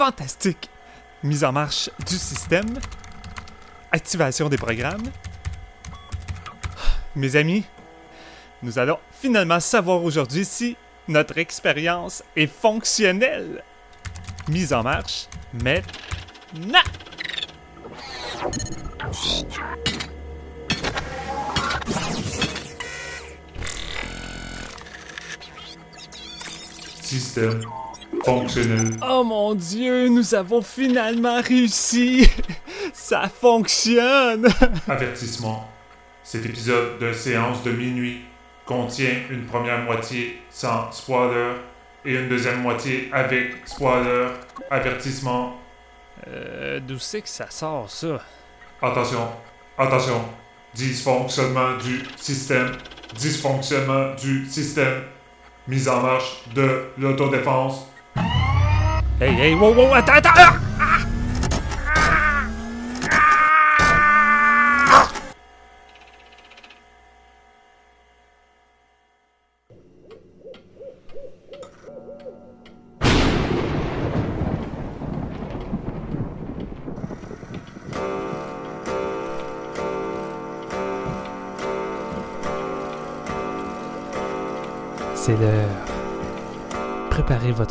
fantastique mise en marche du système, activation des programmes. Mes amis, nous allons finalement savoir aujourd'hui si notre expérience est fonctionnelle. Mise en marche maintenant. Système fonctionnel. Oh mon dieu, nous avons finalement réussi! Ça fonctionne! Avertissement. Cet épisode de séance de minuit contient une première moitié sans spoiler et une deuxième moitié avec spoiler. Avertissement. Euh, d'où c'est que ça sort ça? Attention, attention. Dysfonctionnement du système. Dysfonctionnement du système. Mise en marche de l'autodéfense. Hey, hey, wow, wow, attends, attends! ah! C'est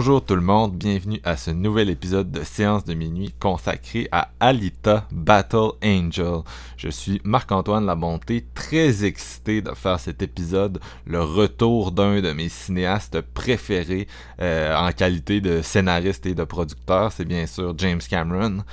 Bonjour tout le monde, bienvenue à ce nouvel épisode de Séance de minuit consacré à Alita Battle Angel. Je suis Marc-Antoine Labonté, très excité de faire cet épisode, le retour d'un de mes cinéastes préférés euh, en qualité de scénariste et de producteur, c'est bien sûr James Cameron.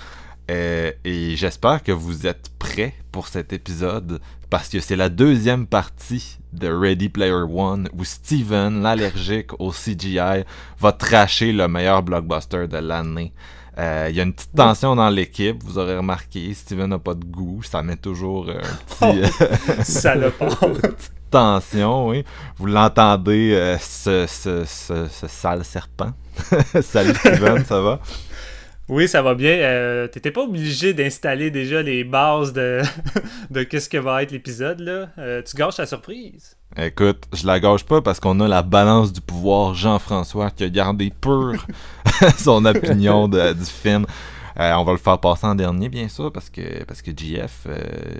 Euh, et j'espère que vous êtes prêts pour cet épisode parce que c'est la deuxième partie de Ready Player One où Steven, l'allergique au CGI, va tracher le meilleur blockbuster de l'année. Euh, Il y a une petite tension dans l'équipe, vous aurez remarqué, Steven n'a pas de goût, ça met toujours euh, un petit... euh, Salopard! petite tension, oui. Vous l'entendez, ce, ce, ce, ce sale serpent. Salut Steven, ça va? Oui, ça va bien. Euh, T'étais pas obligé d'installer déjà les bases de, de qu'est-ce que va être l'épisode, là. Euh, tu gâches la surprise. Écoute, je la gâche pas parce qu'on a la balance du pouvoir Jean-François qui a gardé pur son opinion de- du film. Euh, on va le faire passer en dernier, bien sûr, parce que parce que JF, euh,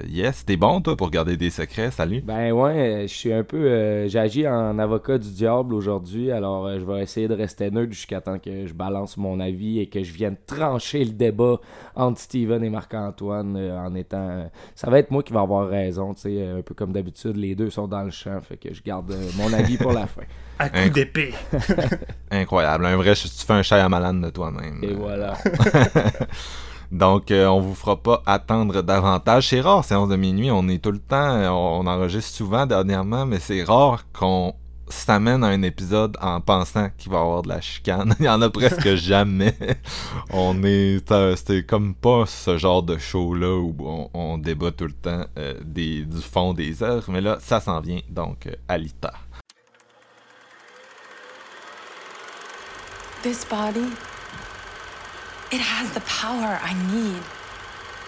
yes, t'es bon toi pour garder des secrets, salut. Ben ouais, je suis un peu. euh, J'ai agi en avocat du diable aujourd'hui, alors euh, je vais essayer de rester neutre jusqu'à temps que je balance mon avis et que je vienne trancher le débat entre Steven et Marc-Antoine euh, en étant. euh, ça va être moi qui va avoir raison, tu sais, un peu comme d'habitude, les deux sont dans le champ, fait que je garde mon avis pour la fin. À coup Inc- d'épée. Incroyable, un vrai, tu fais un Shyamalan de toi-même. Et voilà. Donc, euh, on vous fera pas attendre davantage. C'est rare, séance de minuit. On est tout le temps, euh, on, on enregistre souvent dernièrement, mais c'est rare qu'on s'amène à un épisode en pensant qu'il va y avoir de la chicane. Il y en a presque jamais. on est, euh, c'est comme pas ce genre de show-là où on, on débat tout le temps euh, des, du fond des œuvres, mais là, ça s'en vient. Donc, euh, Alita. This body, it has the power I need.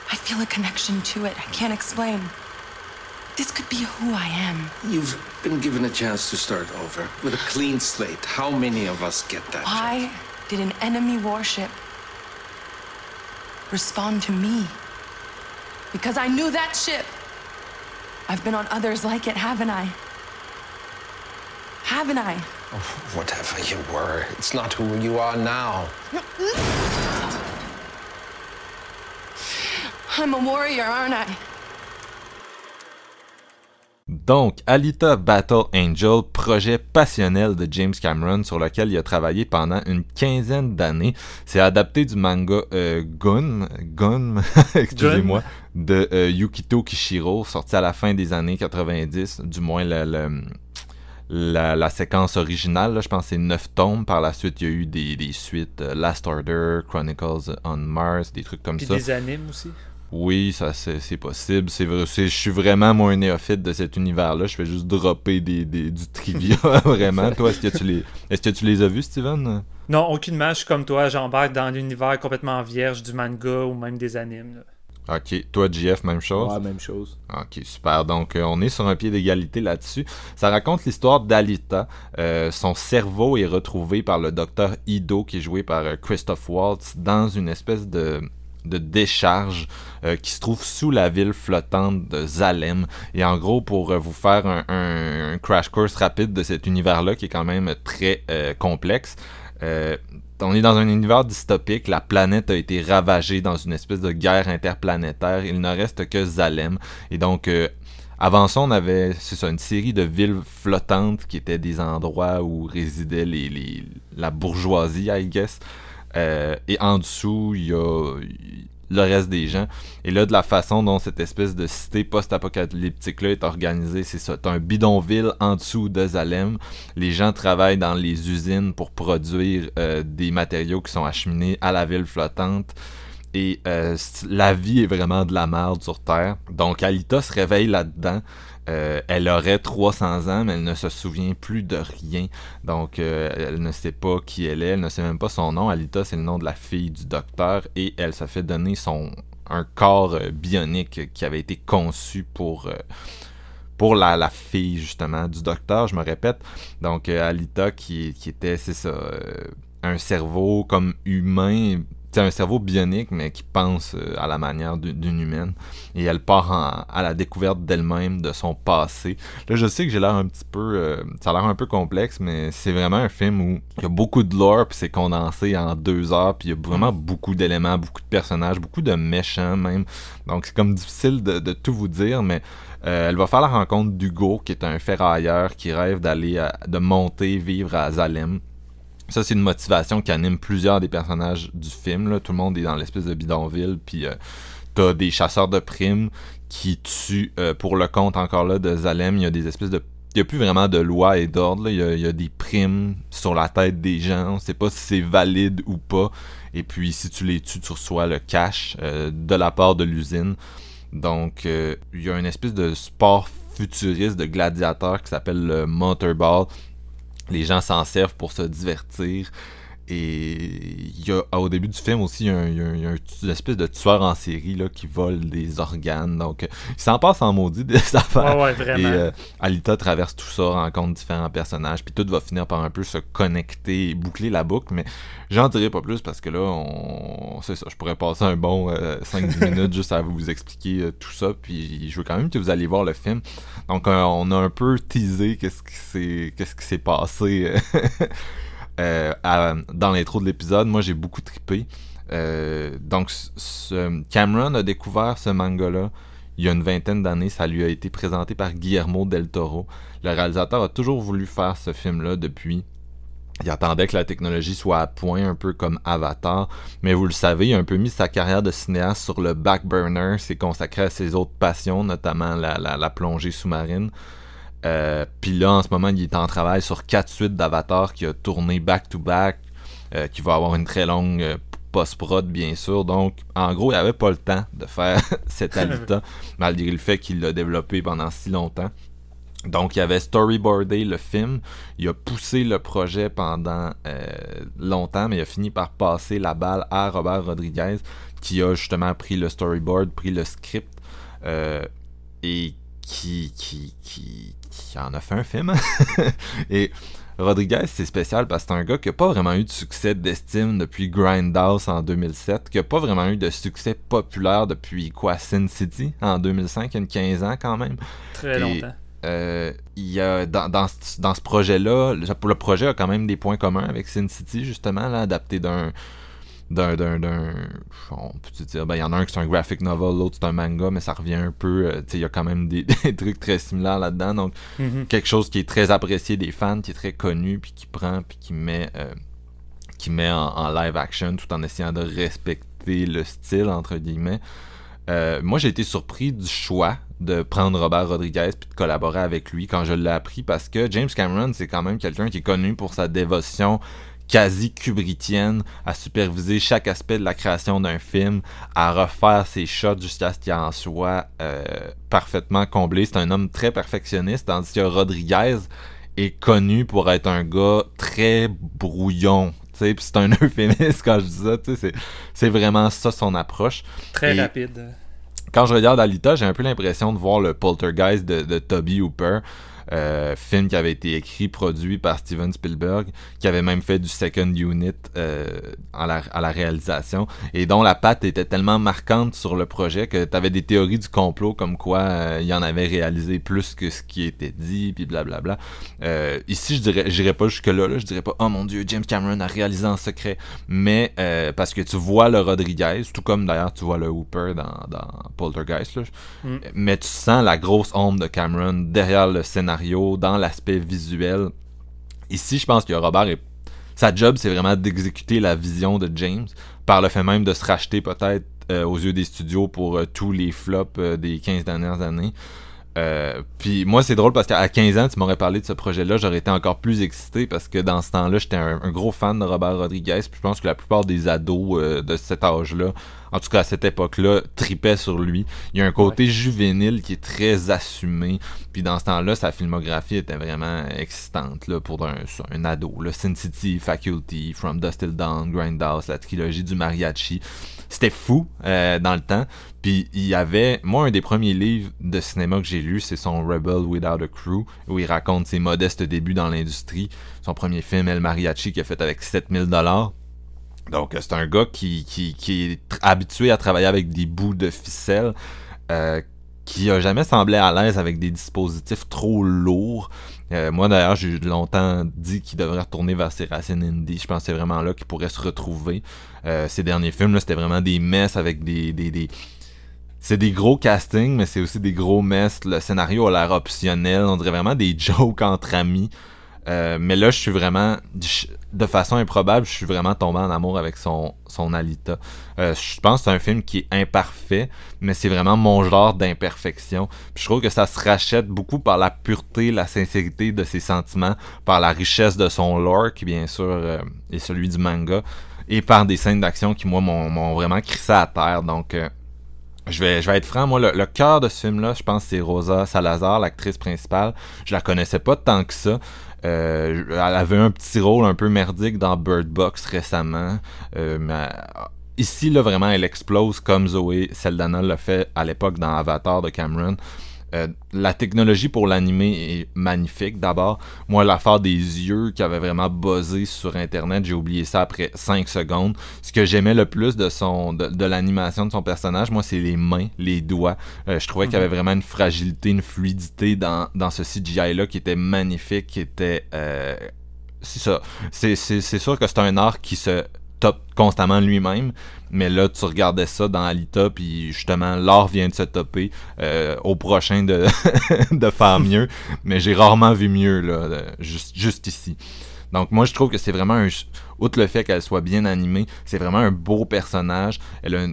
I feel a connection to it. I can't explain. This could be who I am. You've been given a chance to start over with a clean slate. How many of us get that? Why did an enemy warship respond to me? Because I knew that ship. I've been on others like it, haven't I? Haven't I? Chance? Whatever you were, it's not who you are now. I'm a warrior, aren't I? Donc, Alita Battle Angel, projet passionnel de James Cameron sur lequel il a travaillé pendant une quinzaine d'années. C'est adapté du manga euh, Gun, Gun, excusez-moi, de euh, Yukito Kishiro, sorti à la fin des années 90, du moins le, le la, la, séquence originale, là, je pense que c'est 9 tomes. Par la suite, il y a eu des, des suites euh, Last Order, Chronicles on Mars, des trucs comme Puis ça. des animes aussi. Oui, ça c'est possible. C'est vrai, c'est- je suis vraiment moi un néophyte de cet univers-là. Je fais juste dropper des, des- du trivia, vraiment. Toi, est-ce que tu les, est-ce que tu les as vus, Steven? Non, aucunement, je suis comme toi, j'embarque dans l'univers complètement vierge du manga ou même des animes. là. Ok, toi, JF, même chose? Ouais, même chose. Ok, super. Donc, euh, on est sur un pied d'égalité là-dessus. Ça raconte l'histoire d'Alita. Euh, son cerveau est retrouvé par le docteur Ido, qui est joué par euh, Christoph Waltz, dans une espèce de de décharge euh, qui se trouve sous la ville flottante de Zalem. Et en gros, pour vous faire un, un- un crash course rapide de cet univers-là, qui est quand même très complexe, on est dans un univers dystopique, la planète a été ravagée dans une espèce de guerre interplanétaire, il ne reste que Zalem. Et donc, euh, avant ça, on avait, c'est ça, une série de villes flottantes qui étaient des endroits où résidait les, les- la bourgeoisie, I guess. Euh, et en dessous, il y a le reste des gens. Et là, de la façon dont cette espèce de cité post-apocalyptique-là est organisée, c'est ça. T'as un bidonville en dessous de Zalem. Les gens travaillent dans les usines pour produire euh, des matériaux qui sont acheminés à la ville flottante. Et euh, la vie est vraiment de la merde sur Terre. Donc Alita se réveille là-dedans. Euh, elle aurait 300 ans, mais elle ne se souvient plus de rien. Donc, euh, elle ne sait pas qui elle est, elle ne sait même pas son nom. Alita, c'est le nom de la fille du docteur, et elle se fait donner son un corps euh, bionique qui avait été conçu pour pour la, fille justement du docteur. Je me répète. Donc, Alita qui, était, c'est ça, un cerveau comme humain. C'est un cerveau bionique, mais qui pense euh, à la manière d'une humaine. Et elle part en- à la découverte d'elle-même, de son passé. Là, je sais que j'ai l'air un petit peu. euh, ça a l'air un peu complexe, mais c'est vraiment un film où il y a beaucoup de lore, puis c'est condensé en deux heures, puis il y a vraiment beaucoup d'éléments, beaucoup de personnages, beaucoup de méchants même. Donc c'est comme difficile de, de tout vous dire, mais euh, elle va faire la rencontre d'Hugo, qui est un ferrailleur qui rêve d'aller, à- de monter, vivre à Zalem. Ça, c'est une motivation qui anime plusieurs des personnages du film. Tout le monde est dans l'espèce de bidonville, puis euh, t'as des chasseurs de primes qui tuent euh, pour le compte encore là de Zalem. Il y a des espèces de. Il n'y a plus vraiment de loi et d'ordre. Il y, a, des primes sur la tête des gens. On sait pas si c'est valide ou pas. Et puis, si tu les tues, tu reçois le cash euh, de la part de l'usine. Donc, il y a une espèce de sport futuriste de gladiateur qui s'appelle le Motorball. Les gens s'en servent pour se divertir. Et il y a, au début du film aussi, il y a, un- il y a un- il y a un- une espèce de tueur en série là, qui vole des organes. Donc, euh, il s'en passe en maudit des affaires. Ouais, ouais, vraiment. Et euh, Alita traverse tout ça, rencontre différents personnages, puis tout va finir par un peu se connecter et boucler la boucle, mais j'en dirai pas plus parce que là, on... c'est ça, je pourrais passer un bon euh, 5-10 minutes juste à vous expliquer euh, tout ça, puis je veux quand même que vous alliez voir le film. Donc, euh, on a un peu teasé qu'est-ce qui s'est passé euh, euh, à- dans l'intro de l'épisode. Moi, j'ai beaucoup trippé. Euh, donc, Cameron a découvert ce manga-là il y a une vingtaine d'années. Ça lui a été présenté par Guillermo del Toro. Le réalisateur a toujours voulu faire ce film-là depuis. Il attendait que la technologie soit à point, un peu comme Avatar. Mais vous le savez, il a un peu mis sa carrière de cinéaste sur le back burner. s'est consacré à ses autres passions, notamment la plongée sous-marine. Euh, Puis là, en ce moment, il est en travail sur quatre suites d'Avatar qui a tourné back-to-back, euh, qui va avoir une très longue euh, post-prod, bien sûr. Donc, en gros, il avait pas le temps de faire cet Alita, malgré le fait qu'il l'a développé pendant si longtemps. Donc, il avait storyboardé le film, il a poussé le projet pendant euh, longtemps, mais il a fini par passer la balle à Robert Rodriguez, qui a justement pris le storyboard, pris le script, et qui, qui, qui, qui en a fait un film. et Rodriguez, c'est spécial parce que c'est un gars qui a pas vraiment eu de succès d'estime depuis Grindhouse en 2007, qui a pas vraiment eu de succès populaire depuis quoi, Sin City en 2005, il y a une 15 ans quand même. Très Et- longtemps. Euh, il y a dans, dans ce projet-là, le, le projet a quand même des points communs avec Sin City, justement, là, adapté d'un d'un d'un d'un on peut dire ben il y en a un qui c'est un graphic novel l'autre c'est un manga mais ça revient un peu euh, tu sais il y a quand même des, des trucs très similaires là-dedans donc Mhm. quelque chose qui est très apprécié des fans qui est très connu puis qui prend puis qui met euh, qui met en, en live action tout en essayant de respecter le style entre guillemets Euh, moi j'ai été surpris du choix de prendre Robert Rodriguez puis de collaborer avec lui quand je l'ai appris parce que James Cameron c'est quand même quelqu'un qui est connu pour sa dévotion quasi kubrickienne à superviser chaque aspect de la création d'un film, à refaire ses shots jusqu'à ce qu'il en soit euh, parfaitement comblé. C'est un homme très perfectionniste, tandis que Rodriguez est connu pour être un gars très brouillon. c'est un euphémisme quand je dis ça, c'est- c'est vraiment ça son approche Très Et- rapide. quand je regarde Alita, j'ai un peu l'impression de voir le Poltergeist de, de Toby Hooper, euh, film qui avait été écrit, produit par Steven Spielberg, qui avait même fait du second unit euh, à, la, à la réalisation, et dont la patte était tellement marquante sur le projet que tu avais des théories du complot comme quoi euh, il en avait réalisé plus que ce qui était dit, puis blablabla. Euh, ici, je dirais, j'irais pas jusque-là, là, je dirais pas « Oh mon Dieu, James Cameron a réalisé en secret », mais euh, parce que tu vois le Rodriguez, tout comme d'ailleurs tu vois le Hooper dans, dans Poltergeist, là, Mm. mais tu sens la grosse ombre de Cameron derrière le scénario, dans l'aspect visuel. Ici, je pense que Robert est... Sa job, c'est vraiment d'exécuter la vision de James, par le fait même de se racheter peut-être euh, aux yeux des studios pour euh, tous les flops euh, des 15 dernières années. Puis moi c'est drôle parce qu'à 15 ans tu m'aurais parlé de ce projet-là, j'aurais été encore plus excité parce que dans ce temps-là j'étais un, gros fan de Robert Rodriguez. Puis je pense que la plupart des ados de cet âge-là, en tout cas à cette époque-là, tripaient sur lui. Il y a un côté juvénile qui est très assumé. Puis dans ce temps-là sa filmographie était vraiment excitante là, pour un, un ado. Là. Sin City, Faculty, From Dust Till Dawn, Grindhouse, la trilogie du mariachi. C'était fou euh, dans le temps. Puis il y avait, moi, un des premiers livres de cinéma que j'ai lu, c'est son Rebel Without a Crew, où il raconte ses modestes débuts dans l'industrie. Son premier film, El Mariachi, qu'il a fait avec 7000 dollars. Donc euh, c'est un gars qui, est habitué à travailler avec des bouts de ficelle, euh, qui a jamais semblé à l'aise avec des dispositifs trop lourds. Euh, moi d'ailleurs, j'ai longtemps dit qu'il devrait retourner vers ses racines indie. Je c'est vraiment là qu'il pourrait se retrouver. Ces derniers films, là, c'était vraiment des messes avec des, des, des, c'est des gros castings, mais c'est aussi des gros messes. Le scénario a l'air optionnel. On dirait vraiment des jokes entre amis. Euh, mais là, je suis vraiment, de façon improbable, je suis vraiment tombé en amour avec son, son Alita. Euh, je pense que c'est un film qui est imparfait, mais c'est vraiment mon genre d'imperfection. Je trouve que ça se rachète beaucoup par la pureté, la sincérité de ses sentiments, par la richesse de son lore, qui bien sûr euh, est celui du manga, et par des scènes d'action qui, moi, m'ont m'ont vraiment crissé à terre. Donc, euh, je vais, je vais être franc, moi, le, le cœur de ce film-là, je pense que c'est Rosa Salazar, l'actrice principale. Je la connaissais pas tant que ça. Euh, elle avait un petit rôle un peu merdique dans Bird Box récemment. Euh, mais ici, là, vraiment, elle explose comme Zoé Saldana l'a fait à l'époque dans Avatar de Cameron. Euh, la technologie pour l'animer est magnifique d'abord. Moi, l'affaire des yeux qui avait vraiment buzzé sur Internet, j'ai oublié ça après 5 secondes. Ce que j'aimais le plus de son de, de l'animation de son personnage, moi, c'est les mains, les doigts. Euh, je trouvais qu'il y avait vraiment une fragilité, une fluidité dans, dans ce CGI-là qui était magnifique, qui était... euh, c'est ça. C'est sûr que c'est un art qui se top constamment lui-même, mais là, tu regardais ça dans Alita, puis justement, l'art vient de se topper euh, au prochain de, faire mieux, mais j'ai rarement vu mieux, là, de- juste, ici. Donc moi, je trouve que c'est vraiment un... Outre le fait qu'elle soit bien animée, c'est vraiment un beau personnage. Elle a,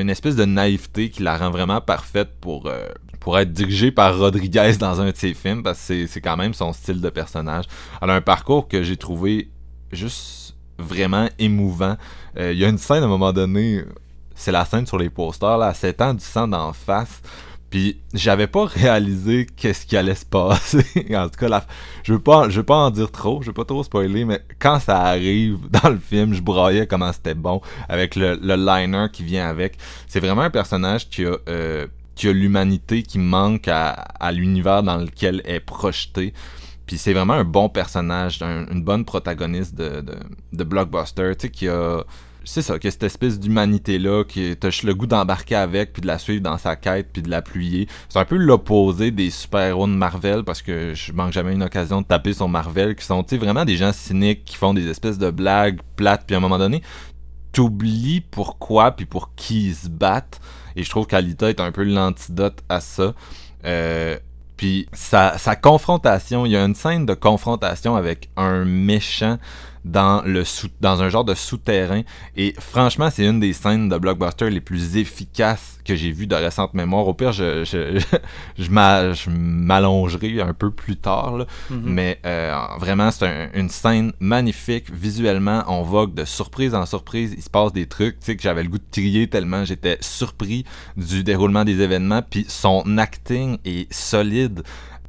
une, espèce de naïveté qui la rend vraiment parfaite pour, euh, pour être dirigée par Rodriguez dans un de ses films, parce que c'est quand même son style de personnage. Elle a un parcours que j'ai trouvé juste vraiment émouvant. Euh, Il y a une scène à un moment donné, c'est la scène sur les posters, là, à 7 ans du sang d'en face. Puis j'avais pas réalisé qu'est-ce qui allait se passer. en tout cas, la... je veux pas, je veux pas en dire trop, je veux pas trop spoiler, mais quand ça arrive dans le film, je broyais comment c'était bon avec le, le liner qui vient avec. C'est vraiment un personnage qui a, euh, qui a l'humanité qui manque à, à l'univers dans lequel est projetée. Puis c'est vraiment un bon personnage, un- une bonne protagoniste de, de, de blockbuster, tu sais, qui a c'est ça, que cette espèce d'humanité-là, qui t'as le goût d'embarquer avec, puis de la suivre dans sa quête, puis de l'appuyer. C'est un peu l'opposé des super-héros de Marvel, parce que je manque jamais une occasion de taper sur Marvel, qui sont, vraiment des gens cyniques, qui font des espèces de blagues plates, puis à un moment donné, t'oublies pourquoi puis pour qui ils se battent. Et je trouve qu'Alita est un peu l'antidote à ça. Euh, puis sa, sa confrontation, il y a une scène de confrontation avec un méchant dans, le sous, dans un genre de souterrain. Et franchement, c'est une des scènes de blockbuster les plus efficaces que j'ai vues de récente mémoire. Au pire, je, je, je, m'allongerai un peu plus tard. Là. Mm-hmm. Mais euh, vraiment, c'est une scène magnifique. Visuellement, on vogue de surprise en surprise. Il se passe des trucs que j'avais le goût de trier tellement j'étais surpris du déroulement des événements. Puis son acting est solide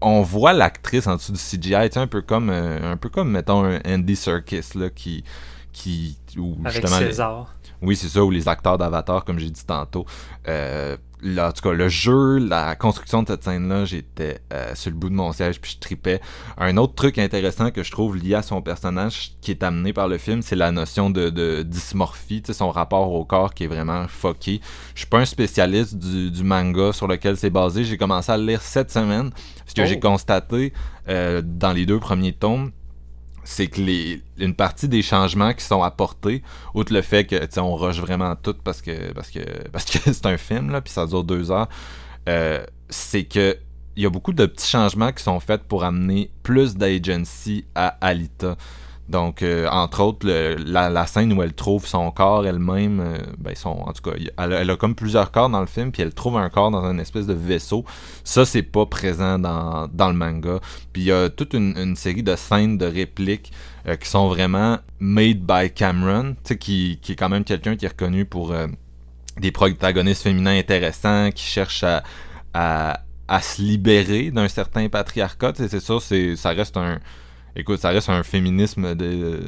on voit l'actrice en dessous du CGI, un peu comme euh, un peu comme mettons un Andy Serkis là qui qui Avec César. Oui, c'est ça ou les acteurs d'Avatar comme j'ai dit tantôt. Euh, en tout cas, le jeu, la construction de cette scène-là, j'étais euh, sur le bout de mon siège puis je tripais. Un autre truc intéressant que je trouve lié à son personnage qui est amené par le film, c'est la notion de, de dysmorphie, son rapport au corps qui est vraiment fucké. Je suis pas un spécialiste du, manga sur lequel c'est basé. J'ai commencé à le lire cette semaine. Ce que j'ai oh. constaté euh, dans les deux premiers tomes, c'est que les, une partie des changements qui sont apportés, outre le fait que on rush vraiment tout parce que parce que parce que c'est un film là, puis ça dure deux heures, euh, c'est que il y a beaucoup de petits changements qui sont faits pour amener plus d'agency à Alita. Donc, euh, entre autres, la, scène où elle trouve son corps elle-même, euh, ben son, en tout cas, elle, a comme plusieurs corps dans le film, puis elle trouve un corps dans une espèce de vaisseau. Ça, c'est pas présent dans, dans, le manga. Puis il y a toute une, série de scènes de répliques euh, qui sont vraiment made by Cameron, qui, qui est quand même quelqu'un qui est reconnu pour des protagonistes féminins intéressants, qui cherchent à, à, à se libérer d'un certain patriarcat. C'est ça, ça reste un écoute, ça reste un féminisme de,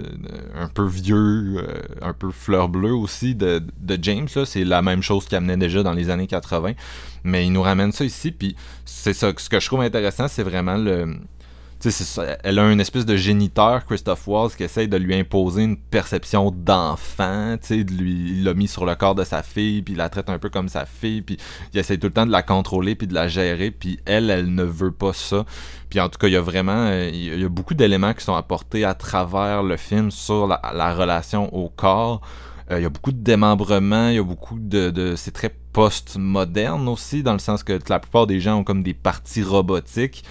un peu vieux, euh, un peu fleur bleue aussi de, de James. C'est la même chose qu'il amenait déjà dans les années 80. Mais il nous ramène ça ici. Puis c'est ça. Ce que je trouve intéressant, c'est vraiment le, elle a une espèce de géniteur, Christophe Walls, qui essaye de lui imposer une perception d'enfant, de lui, il l'a mis sur le corps de sa fille, puis il la traite un peu comme sa fille, puis il essaie tout le temps de la contrôler, puis de la gérer, puis elle, elle ne veut pas ça. Puis en tout cas, il y a vraiment, euh, il y a beaucoup d'éléments qui sont apportés à travers le film sur la, relation au corps. Euh, il y a beaucoup de démembrement, il y a beaucoup de, de c'est très post-moderne aussi, dans le sens que la plupart des gens ont comme des parties robotiques.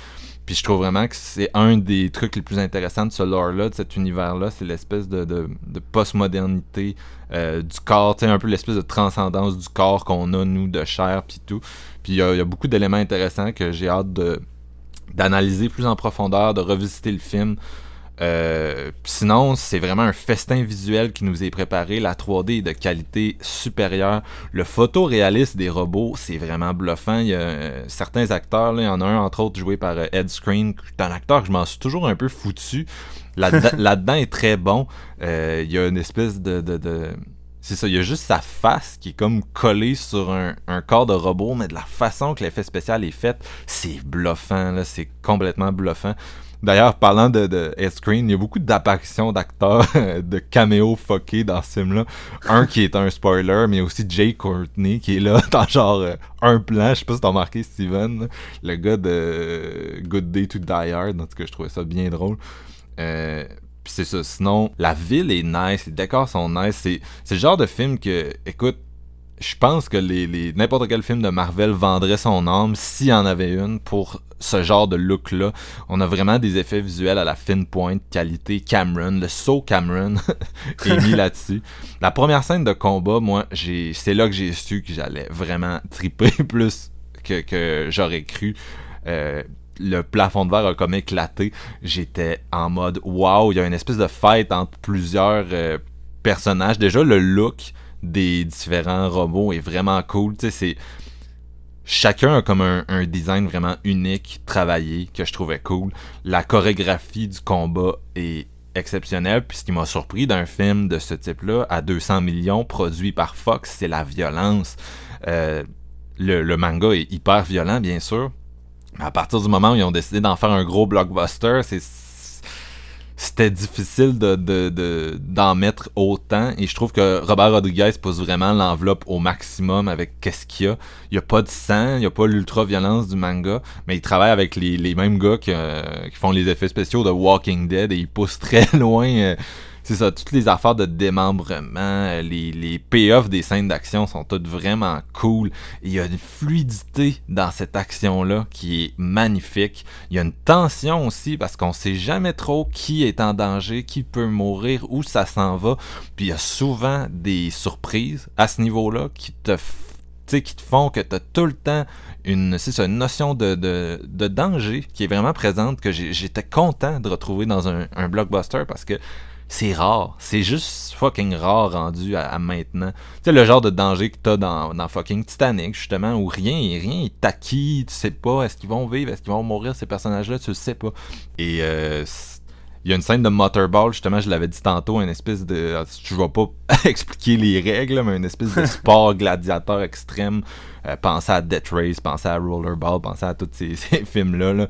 Puis je trouve vraiment que c'est un des trucs les plus intéressants de ce lore-là, de cet univers-là, c'est l'espèce de, de, de post-modernité euh, du corps, un peu l'espèce de transcendance du corps qu'on a, nous, de chair, puis tout. Puis il y, a beaucoup d'éléments intéressants que j'ai hâte de d'analyser plus en profondeur, de revisiter le film. Euh, sinon, c'est vraiment un festin visuel qui nous est préparé. La 3D est de qualité supérieure. Le photoréalisme des robots, c'est vraiment bluffant. Il y a euh, certains acteurs, là, il y en a un entre autres joué par euh, Ed Screen, c'est un acteur que je m'en suis toujours un peu foutu. Là-dedans est très bon. il y a une espèce de, de, c'est ça, il y a juste sa face qui est comme collée sur un, un, corps de robot, mais de la façon que l'effet spécial est fait, c'est bluffant, là, c'est complètement bluffant. D'ailleurs, parlant de, de screen il y a beaucoup d'apparitions d'acteurs, de caméos fuckés dans ce film-là. Un qui est un spoiler, mais aussi Jay Courtney qui est là dans genre euh, un plan. Je sais pas si t'as remarqué, Steven, le gars de Good Day to Die Hard. En tout cas, je trouvais ça bien drôle. Euh, c'est ça. Sinon, la ville est nice, les décors sont nice. C'est le genre de film que, écoute, je pense que les, n'importe quel film de Marvel vendrait son âme s'il y en avait une pour ce genre de look-là. On a vraiment des effets visuels à la fine pointe, qualité Cameron, le saut Cameron est mis là-dessus. La première scène de combat, moi, j'ai, c'est là que j'ai su que j'allais vraiment triper plus que, que j'aurais cru. Euh, le plafond de verre a comme éclaté. J'étais en mode wow, il y a une espèce de fight entre plusieurs euh, personnages. Déjà, le look des différents robots est vraiment cool. C'est chacun a comme un, design vraiment unique, travaillé, que je trouvais cool. La chorégraphie du combat est exceptionnelle. Puis ce qui m'a surpris d'un film de ce type-là, à 200 millions, produit par Fox, c'est la violence. Euh, le, le, manga est hyper violent, bien sûr. Mais à partir du moment où ils ont décidé d'en faire un gros blockbuster, c'est c'était difficile de, de, d'en mettre autant et je trouve que Robert Rodriguez pose vraiment l'enveloppe au maximum avec qu'est-ce qu'il y a. Il n'y a pas de sang, il n'y a pas l'ultra-violence du manga, mais il travaille avec les, les mêmes gars qui, euh, qui, font les effets spéciaux de Walking Dead et il pousse très loin. Euh, c'est ça, toutes les affaires de démembrement, les, les payoffs des scènes d'action sont toutes vraiment cool. Il y a une fluidité dans cette action-là qui est magnifique. Il y a une tension aussi parce qu'on sait jamais trop qui est en danger, qui peut mourir, où ça s'en va. Puis il y a souvent des surprises à ce niveau-là qui te qui te font que tu as tout le temps une, c'est une notion de, de, danger qui est vraiment présente, que j'étais content de retrouver dans un, blockbuster parce que c'est rare. C'est juste fucking rare rendu à, maintenant. Tu sais, le genre de danger que t'as dans, dans fucking Titanic, justement, où rien, rien est acquis, tu sais pas, est-ce qu'ils vont vivre, est-ce qu'ils vont mourir, ces personnages-là, tu le sais pas. Et euh, il y a une scène de Motorball, justement, je l'avais dit tantôt, une espèce de. Je vais pas expliquer les règles, mais une espèce de sport gladiateur extrême. Euh, pensez à Death Race, pensez à Rollerball, pensez à tous ces, films-là. Là.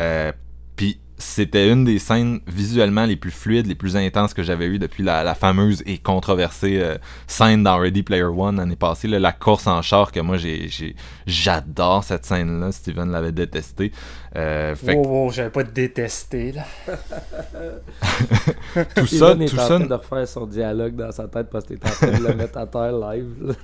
Euh, Puis c'était une des scènes visuellement les plus fluides, les plus intenses que j'avais eues depuis la, fameuse et controversée euh, scène dans Ready Player One l'année passée, la course en char que moi j'ai, j'adore cette scène-là. Steven l'avait détestée. Euh, fait oh, j'avais pas détesté là. tout ça, tout est en train de refaire son dialogue dans sa tête parce que t'es en train de le mettre à terre live.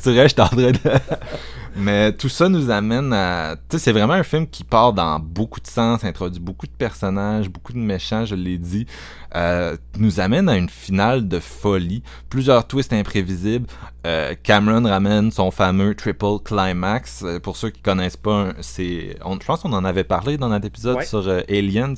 c'est vrai, je suis en train de. Mais tout ça nous amène à. Tu sais, c'est vraiment un film qui part dans beaucoup de sens, introduit beaucoup de personnages, beaucoup de méchants, je l'ai dit. Euh, nous amène à une finale de folie, plusieurs twists imprévisibles. Euh, Cameron ramène son fameux triple climax. Euh, pour ceux qui connaissent pas, c'est, je pense qu'on en avait parlé dans notre épisode sur Aliens.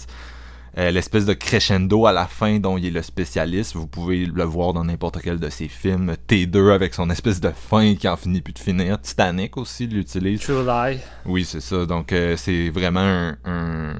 l'espèce de crescendo à la fin dont il est le spécialiste. Vous pouvez le voir dans n'importe quel de ses films. T2 avec son espèce de fin qui en finit plus de finir. Titanic aussi l'utilise. True Lie. Oui, c'est ça. Donc c'est vraiment un,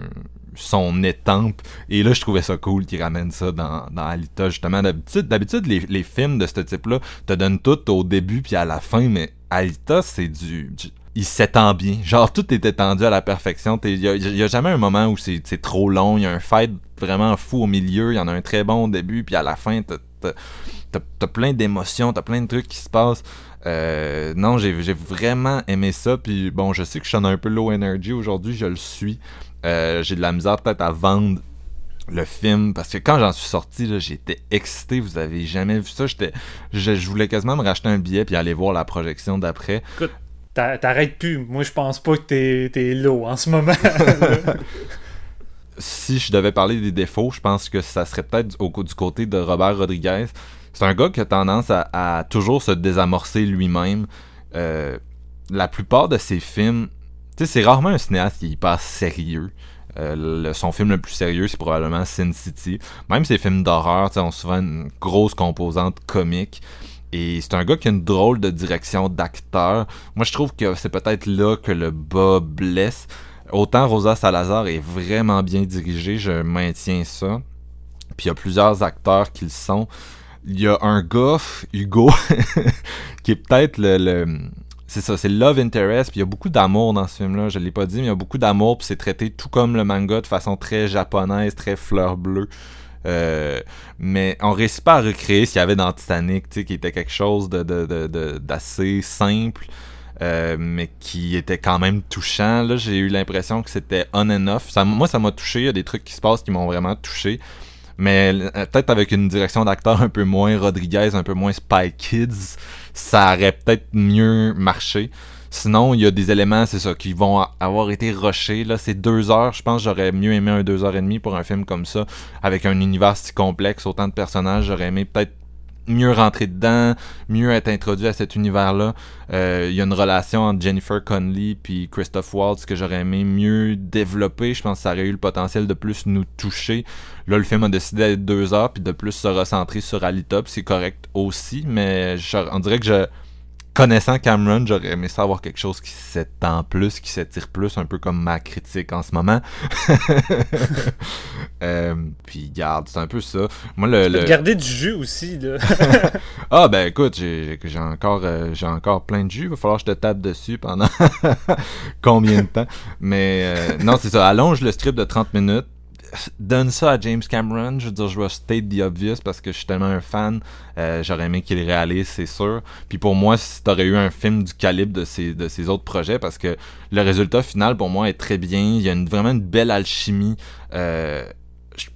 son étampe. Et là, je trouvais ça cool qu'il ramène ça dans, dans Alita, justement. D'habitude, d'habitude les, films de ce type-là te donnent tout au début puis à la fin, mais Alita, c'est du, il s'étend bien. Genre, tout est étendu à la perfection. Il y, a, jamais un moment où c'est trop long. Il y a un fight vraiment fou au milieu. Il y en a un très bon au début. Puis à la fin, t'as plein d'émotions. T'as plein de trucs qui se passent. Euh, non, j'ai vraiment aimé ça. Puis bon, je sais que je suis un peu low energy aujourd'hui. Je le suis. Euh, j'ai de la misère peut-être à vendre le film parce que quand j'en suis sorti j'étais excité. Vous avez jamais vu ça? J'étais je, voulais quasiment me racheter un billet puis aller voir la projection d'après. Écoute t'arrêtes plus. Moi je pense pas que t'es es low en ce moment. Si je devais parler des défauts je pense que ça serait peut-être au du côté de Robert Rodriguez. C'est un gars qui a tendance à, toujours se désamorcer lui-même. Euh, la plupart de ses films c'est rarement un cinéaste qui est sérieux. Euh, son film le plus sérieux, c'est probablement Sin City. Même ses films d'horreur ont souvent une grosse composante comique. Et c'est un gars qui a une drôle de direction d'acteur. Moi, je trouve que c'est peut-être là que le bas blesse. Autant Rosa Salazar est vraiment bien dirigée, je maintiens ça. Puis il y a plusieurs acteurs qui le sont. Il y a un gars, Hugo, qui est peut-être le c'est ça, c'est love interest, puis il y a beaucoup d'amour dans ce film-là, je l'ai pas dit, mais il y a beaucoup d'amour, puis c'est traité tout comme le manga de façon très japonaise, très fleur bleue. Euh, mais on réussit pas à recréer ce qu'il y avait dans Titanic, qui était quelque chose de, d'assez simple, euh, mais qui était quand même touchant. Là, j'ai eu l'impression que c'était on and off. Moi, ça m'a touché. Il y a des trucs qui se passent qui m'ont vraiment touché. Mais euh, peut-être avec une direction d'acteur un peu moins Rodriguez, un peu moins Spy Kids, ça aurait peut-être mieux marché. Sinon, il y a des éléments, c'est ça, qui vont avoir été rushés. Là, c'est deux heures. Je pense j'aurais mieux aimé un deux heures et demie pour un film comme ça, avec un univers si complexe, autant de personnages. J'aurais aimé peut-être mieux rentrer dedans, mieux être introduit à cet univers-là. Euh, il y a une relation entre Jennifer Connelly puis Christoph Waltz que j'aurais aimé mieux développer. Je pense que ça aurait eu le potentiel de plus nous toucher. Là, le film a décidé d'être deux heures puis de plus se recentrer sur Alita, c'est correct aussi, mais on dirait que je connaissant Cameron, j'aurais aimé savoir quelque chose qui s'étend plus, qui s'étire plus, un peu comme ma critique en ce moment. euh, puis garde, c'est un peu ça. Moi, le, le... garder du jus aussi, là. ah ben écoute, j'ai encore euh, j'ai encore plein de jus. Il va falloir que je te tape dessus pendant combien de temps? Mais euh, non, c'est ça. Allonge le strip de 30 minutes donne ça à James Cameron, je veux dire, je vais state the obvious parce que je suis tellement un fan, euh, j'aurais aimé qu'il réalise, c'est sûr. Puis pour moi, si t'aurais eu un film du calibre de ces, de ces autres projets, parce que le résultat final pour moi est très bien, il y a une, vraiment une belle alchimie. Euh,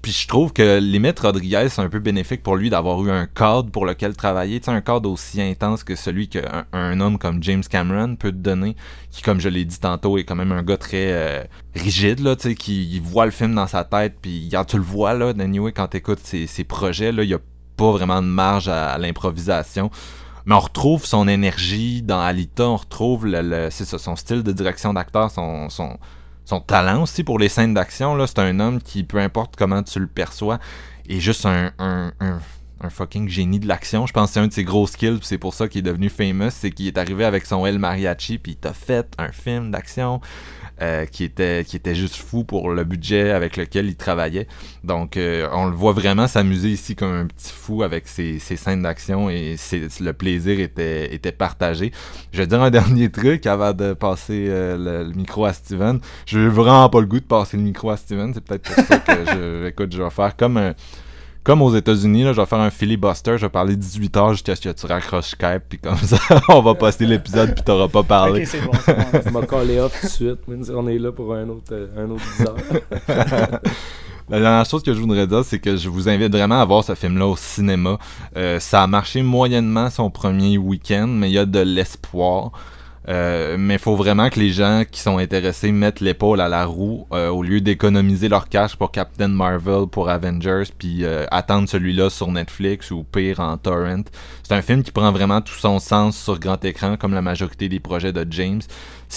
puis je trouve que limite Rodriguez c'est un peu bénéfique pour lui d'avoir eu un cadre pour lequel travailler, tu sais un cadre aussi intense que celui qu'un un homme comme James Cameron peut te donner, qui comme je l'ai dit tantôt est quand même un gars très euh, rigide là, tu sais qui voit le film dans sa tête puis tu le vois là, anyway, quand tu écoutes ses, ses, projets là, il y a pas vraiment de marge à, l'improvisation. Mais on retrouve son énergie dans Alita, on retrouve le, c'est ça, son style de direction d'acteur, son son talent aussi pour les scènes d'action. Là, c'est un homme qui, peu importe comment tu le perçois, est juste un, un, un, un fucking génie de l'action. Je pense que c'est un de ses gros skills, c'est pour ça qu'il est devenu famous, c'est qu'il est arrivé avec son El Mariachi, puis il t'a fait un film d'action. Euh, qui était qui était juste fou pour le budget avec lequel il travaillait. Donc euh, on le voit vraiment s'amuser ici comme un petit fou avec ses, ses scènes d'action et le plaisir était était partagé. Je vais dire un dernier truc avant de passer euh, le, micro à Steven. Je veux vraiment pas le goût de passer le micro à Steven, c'est peut-être pour ça que je écoute, je vais faire comme un comme aux États-Unis, je vais faire un filibuster, je vais parler 18 heures jusqu'à ce que tu raccroches Skype, puis comme ça, on va passer l'épisode, puis t'auras pas parlé. Ok, c'est bon, c'est collé off tout de suite, on est là pour un autre, euh, un autre 10 heures. La dernière chose que je voudrais dire, c'est que je vous invite vraiment à voir ce film-là au cinéma. Euh, ça a marché moyennement son premier week-end, mais il y a de l'espoir. Euh, mais faut vraiment que les gens qui sont intéressés mettent l'épaule à la roue euh, au lieu d'économiser leur cash pour Captain Marvel, pour Avengers, puis euh, attendre celui-là sur Netflix ou pire en torrent. C'est un film qui prend vraiment tout son sens sur grand écran, comme la majorité des projets de James.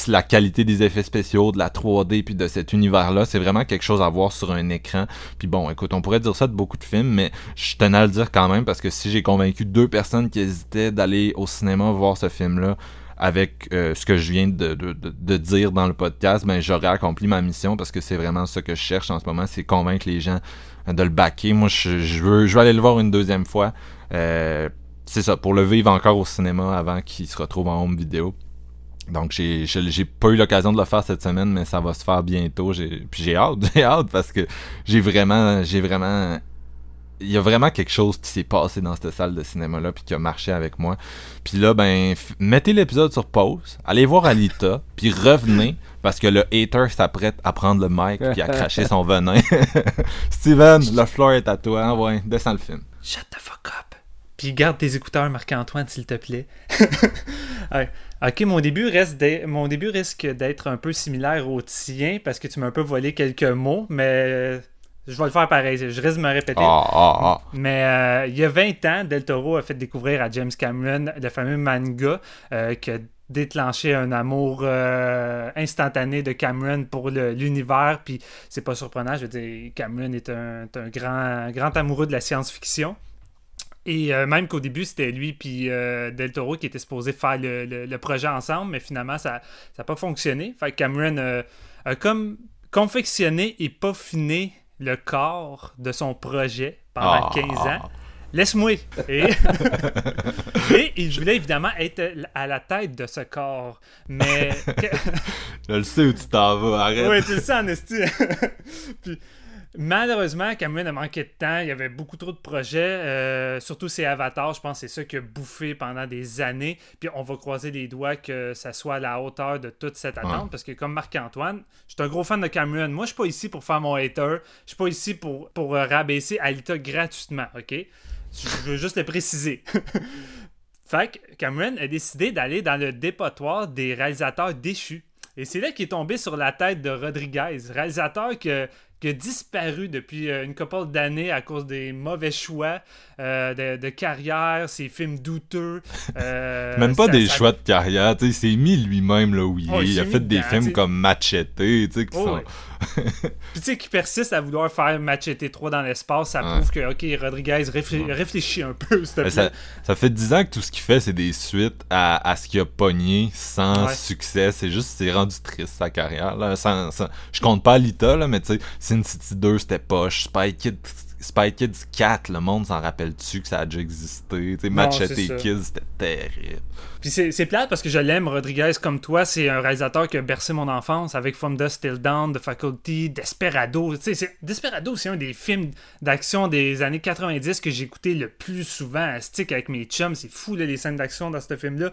La qualité des effets spéciaux, de la 3D, puis de cet univers-là, c'est vraiment quelque chose à voir sur un écran. Puis bon, écoute, on pourrait dire ça de beaucoup de films, mais je tenais à le dire quand même parce que si j'ai convaincu deux personnes qui hésitaient d'aller au cinéma voir ce film-là, avec euh, ce que je viens de, de, de, dire dans le podcast, ben, j'aurais accompli ma mission parce que c'est vraiment ce que je cherche en ce moment, c'est convaincre les gens de le backer. Moi, je, je, veux, je veux aller le voir une deuxième fois. Euh, c'est ça, pour le vivre encore au cinéma avant qu'il se retrouve en home vidéo. Donc j'ai j'ai pas eu l'occasion de le faire cette semaine, mais ça va se faire bientôt. J'ai puis j'ai hâte, j'ai hâte parce que j'ai vraiment j'ai vraiment il y a vraiment quelque chose qui s'est passé dans cette salle de cinéma là puis qui a marché avec moi. Puis là ben mettez l'épisode sur pause, allez voir Alita, puis revenez parce que le hater s'apprête à prendre le mic puis à cracher son venin. Steven, le floor est à toi, ouais, descends le film. Shut the fuck up. Puis garde tes écouteurs Marc-Antoine s'il te plaît. Ok, mon début, reste mon début risque d'être un peu similaire au tien parce que tu m'as un peu volé quelques mots, mais je vais le faire pareil, je risque de me répéter. Ah, ah, ah. Mais euh, il y a 20 ans, Del Toro a fait découvrir à James Cameron le fameux manga euh, qui a déclenché un amour euh, instantané de Cameron pour l'univers. Puis c'est pas surprenant, je veux dire, Cameron est un, grand, grand amoureux de la science-fiction. Et même qu'au début, c'était lui puis Del Toro qui étaient supposés faire le, projet ensemble, mais finalement, ça n'a pas fonctionné. Fait que Cameron a comme confectionné et peaufiné le corps de son projet pendant 15 ah. ans. Laisse-moi. Et... et il voulait évidemment être à la tête de ce corps. Mais. Je le sais où tu t'en vas, arrête. Oui, tu le sais en esti. Puis Malheureusement, Cameron a manqué de temps. Il y avait beaucoup trop de projets. Euh, surtout ses avatars, je pense que c'est ça qui a bouffé pendant des années. Puis on va croiser les doigts que ça soit à la hauteur de toute cette attente. Parce que comme Marc-Antoine, je suis un gros fan de Cameron. Moi, je suis pas ici pour faire mon hater. Je suis pas ici pour, pour euh, rabaisser Alita gratuitement, OK? Je veux juste le préciser. fait que Cameron a décidé d'aller dans le dépotoir des réalisateurs déchus. Et c'est là qu'il est tombé sur la tête de Rodriguez, réalisateur que qui a disparu depuis euh, une couple d'années à cause des mauvais choix euh, de, carrière, ses films douteux. Euh, même pas des choix de carrière, tu sais, il s'est mis lui-même là où il oh, est. Il, a fait des films comme Machete, tu sais, qui oh, sont... Puis tu sais, qui persiste à vouloir faire Machete 3 dans l'espace, ça prouve que, ok, Rodriguez réfléchit un peu, ça, ça, fait 10 ans que tout ce qu'il fait, c'est des suites à, à ce qu'il a pogné sans succès. C'est juste, c'est rendu triste sa carrière. Là. je compte pas Alita, là, mais tu sais, Sin City 2, c'était poche. Spy Kid Spy Kids 4, le monde s'en rappelle-tu que ça a déjà existé? T'sais, Machete Kids, c'était terrible. Puis c'est plate parce que je l'aime, Rodriguez, comme toi. C'est un réalisateur qui a bercé mon enfance avec From Dust Till Down, The Faculty, Desperado. Desperado, c'est un des films d'action des années 90 que j'ai écouté le plus souvent à stick avec mes chums. C'est fou, les scènes d'action dans ce film-là.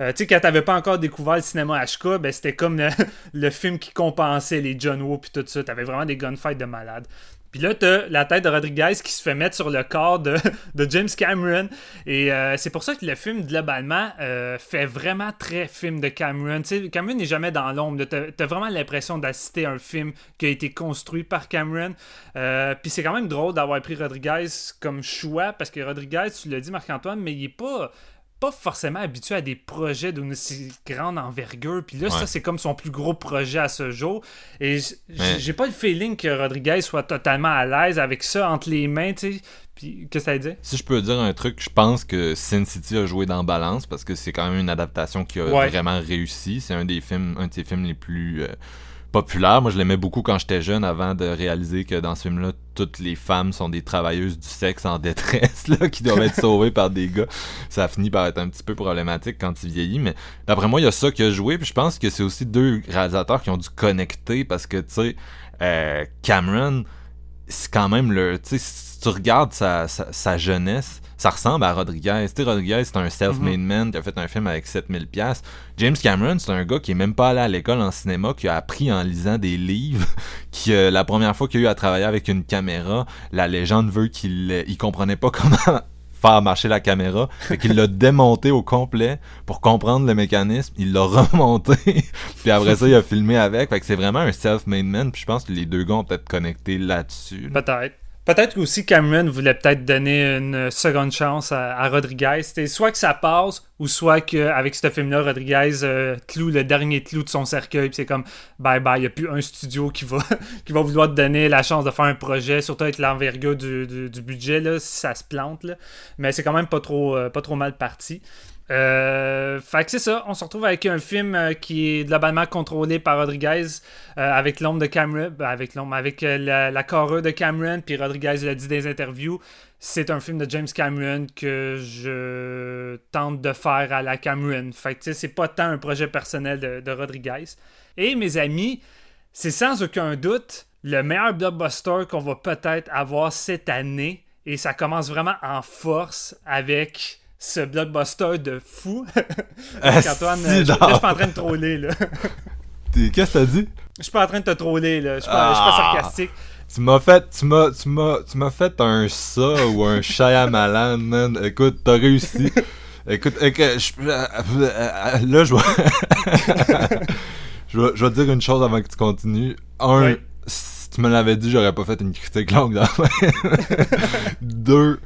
Euh, tu sais, quand t'avais pas encore découvert le cinéma HK, ben, c'était comme le, film qui compensait les John Woo puis tout ça. T'avais vraiment des gunfights de malade. Puis là, t'as la tête de Rodriguez qui se fait mettre sur le corps de, de James Cameron. Et euh, c'est pour ça que le film, globalement, euh, fait vraiment très film de Cameron. sais, Cameron n'est jamais dans l'ombre. T'as as vraiment l'impression d'assister à un film qui a été construit par Cameron. Euh, puis c'est quand même drôle d'avoir pris Rodriguez comme choix, parce que Rodriguez, tu l'as dit, Marc-Antoine, mais il est pas pas forcément habitué à des projets d'une si grande envergure. Puis là, ça, c'est comme son plus gros projet à ce jour. Et j'ai pas le feeling que Rodriguez soit totalement à l'aise avec ça entre les mains, tu sais. Puis, qu'est-ce que ça dit? Si je peux dire un truc, je pense que Sin City a joué dans Balance parce que c'est quand même une adaptation qui a vraiment réussi. C'est un des films, un de ses films les plus. Euh, populaire. Moi, je l'aimais beaucoup quand j'étais jeune avant de réaliser que dans ce film-là, toutes les femmes sont des travailleuses du sexe en détresse là, qui doivent être sauvées par des gars. Ça a fini par être un petit peu problématique quand il vieillit, mais d'après moi, il y a ça qui a joué. Puis je pense que c'est aussi deux réalisateurs qui ont dû connecter parce que, tu sais, euh, Cameron, c'est quand même le. Tu si tu regardes sa, sa jeunesse, ça ressemble à Rodriguez. Tu sais, Rodriguez, c'est un self-made mhm. man qui a fait un film avec 7000 pièces. James Cameron, c'est un gars qui est même pas allé à l'école en cinéma, qui a appris en lisant des livres, qui euh, la première fois qu'il a eu à travailler avec une caméra, la légende veut qu'il il comprenait pas comment faire marcher la caméra. Fait qu'il l'a démonté au complet pour comprendre le mécanisme. Il l'a remonté. puis après ça, il a filmé avec. Fait que c'est vraiment un self-made man. Puis je pense que les deux gars ont peut-être connecté là-dessus. Peut-être. Peut-être aussi Cameron voulait peut-être donner une seconde chance à, Rodriguez. C'était soit que ça passe, ou soit qu'avec ce film-là, Rodriguez euh, cloue le dernier clou de son cercueil. C'est comme, bye bye, il n'y a plus un studio qui va, qui va vouloir te donner la chance de faire un projet, surtout avec l'envergure du, du, budget, là, si ça se plante. Mais c'est quand même pas trop, euh, pas trop mal parti. Euh, fait que c'est ça, on se retrouve avec un film euh, qui est globalement contrôlé par Rodriguez euh, avec l'ombre de Cameron, ben, avec l'ombre, avec la, la de Cameron, puis Rodriguez l'a dit dans les interviews. C'est un film de James Cameron que je tente de faire à la Cameron. Fait que c'est pas tant un projet personnel de, de Rodriguez. Et mes amis, c'est sans aucun doute le meilleur blockbuster qu'on va peut-être avoir cette année. Et ça commence vraiment en force avec ce blockbuster de fou. Antoine, je, suis pas en train de troller, là. Qu'est-ce que t'as dit? Je suis pas en train de te troller, là. Je suis pas, pas, ah. sarcastique. Tu m'as fait, tu m'as, tu m'as, tu m'as fait un ça ou un Shyamalan, man. Écoute, t'as réussi. Écoute, je, là, je vais, je vais, je vais te dire une chose avant que tu continues. Un, si tu me l'avais dit, j'aurais pas fait une critique longue. Deux,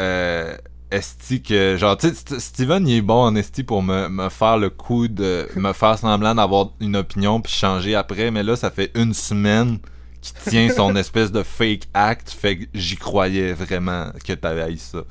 euh, esti que genre tu sais Steven il est bon en esti pour me, me, faire le coup de me faire semblant d'avoir une opinion puis changer après mais là ça fait une semaine qu'il tient son espèce de fake act fait que j'y croyais vraiment que t'avais haï ça.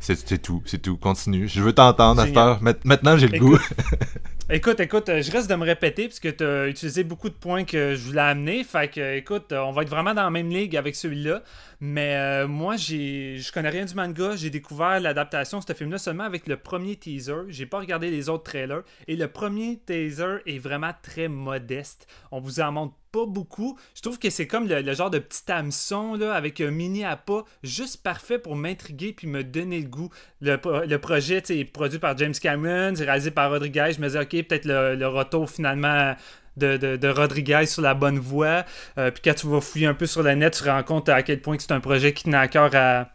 C'est tout c'est tout. Continue. Je veux t'entendre à maintenant j'ai le goût Écoute, écoute, je reste de me répéter puisque tu as utilisé beaucoup de points que je voulais amener. Fait que, écoute, on va être vraiment dans la même ligue avec celui-là. Mais euh, moi, j'ai, je connais rien du manga. J'ai découvert l'adaptation de ce film-là seulement avec le premier teaser. J'ai pas regardé les autres trailers. Et le premier teaser est vraiment très modeste. On vous en montre pas beaucoup. Je trouve que c'est comme le, genre de petit hameçon là, avec un mini appât juste parfait pour m'intriguer puis me donner le goût. Le, projet est produit par James Cameron, c'est réalisé par Rodriguez. Je me dis, ok, peut-être le, le retour finalement de, de, Rodriguez sur la bonne voie. Euh, puis quand tu vas fouiller un peu sur le net, tu te rends compte à quel point c'est un projet qui tenait à cœur à,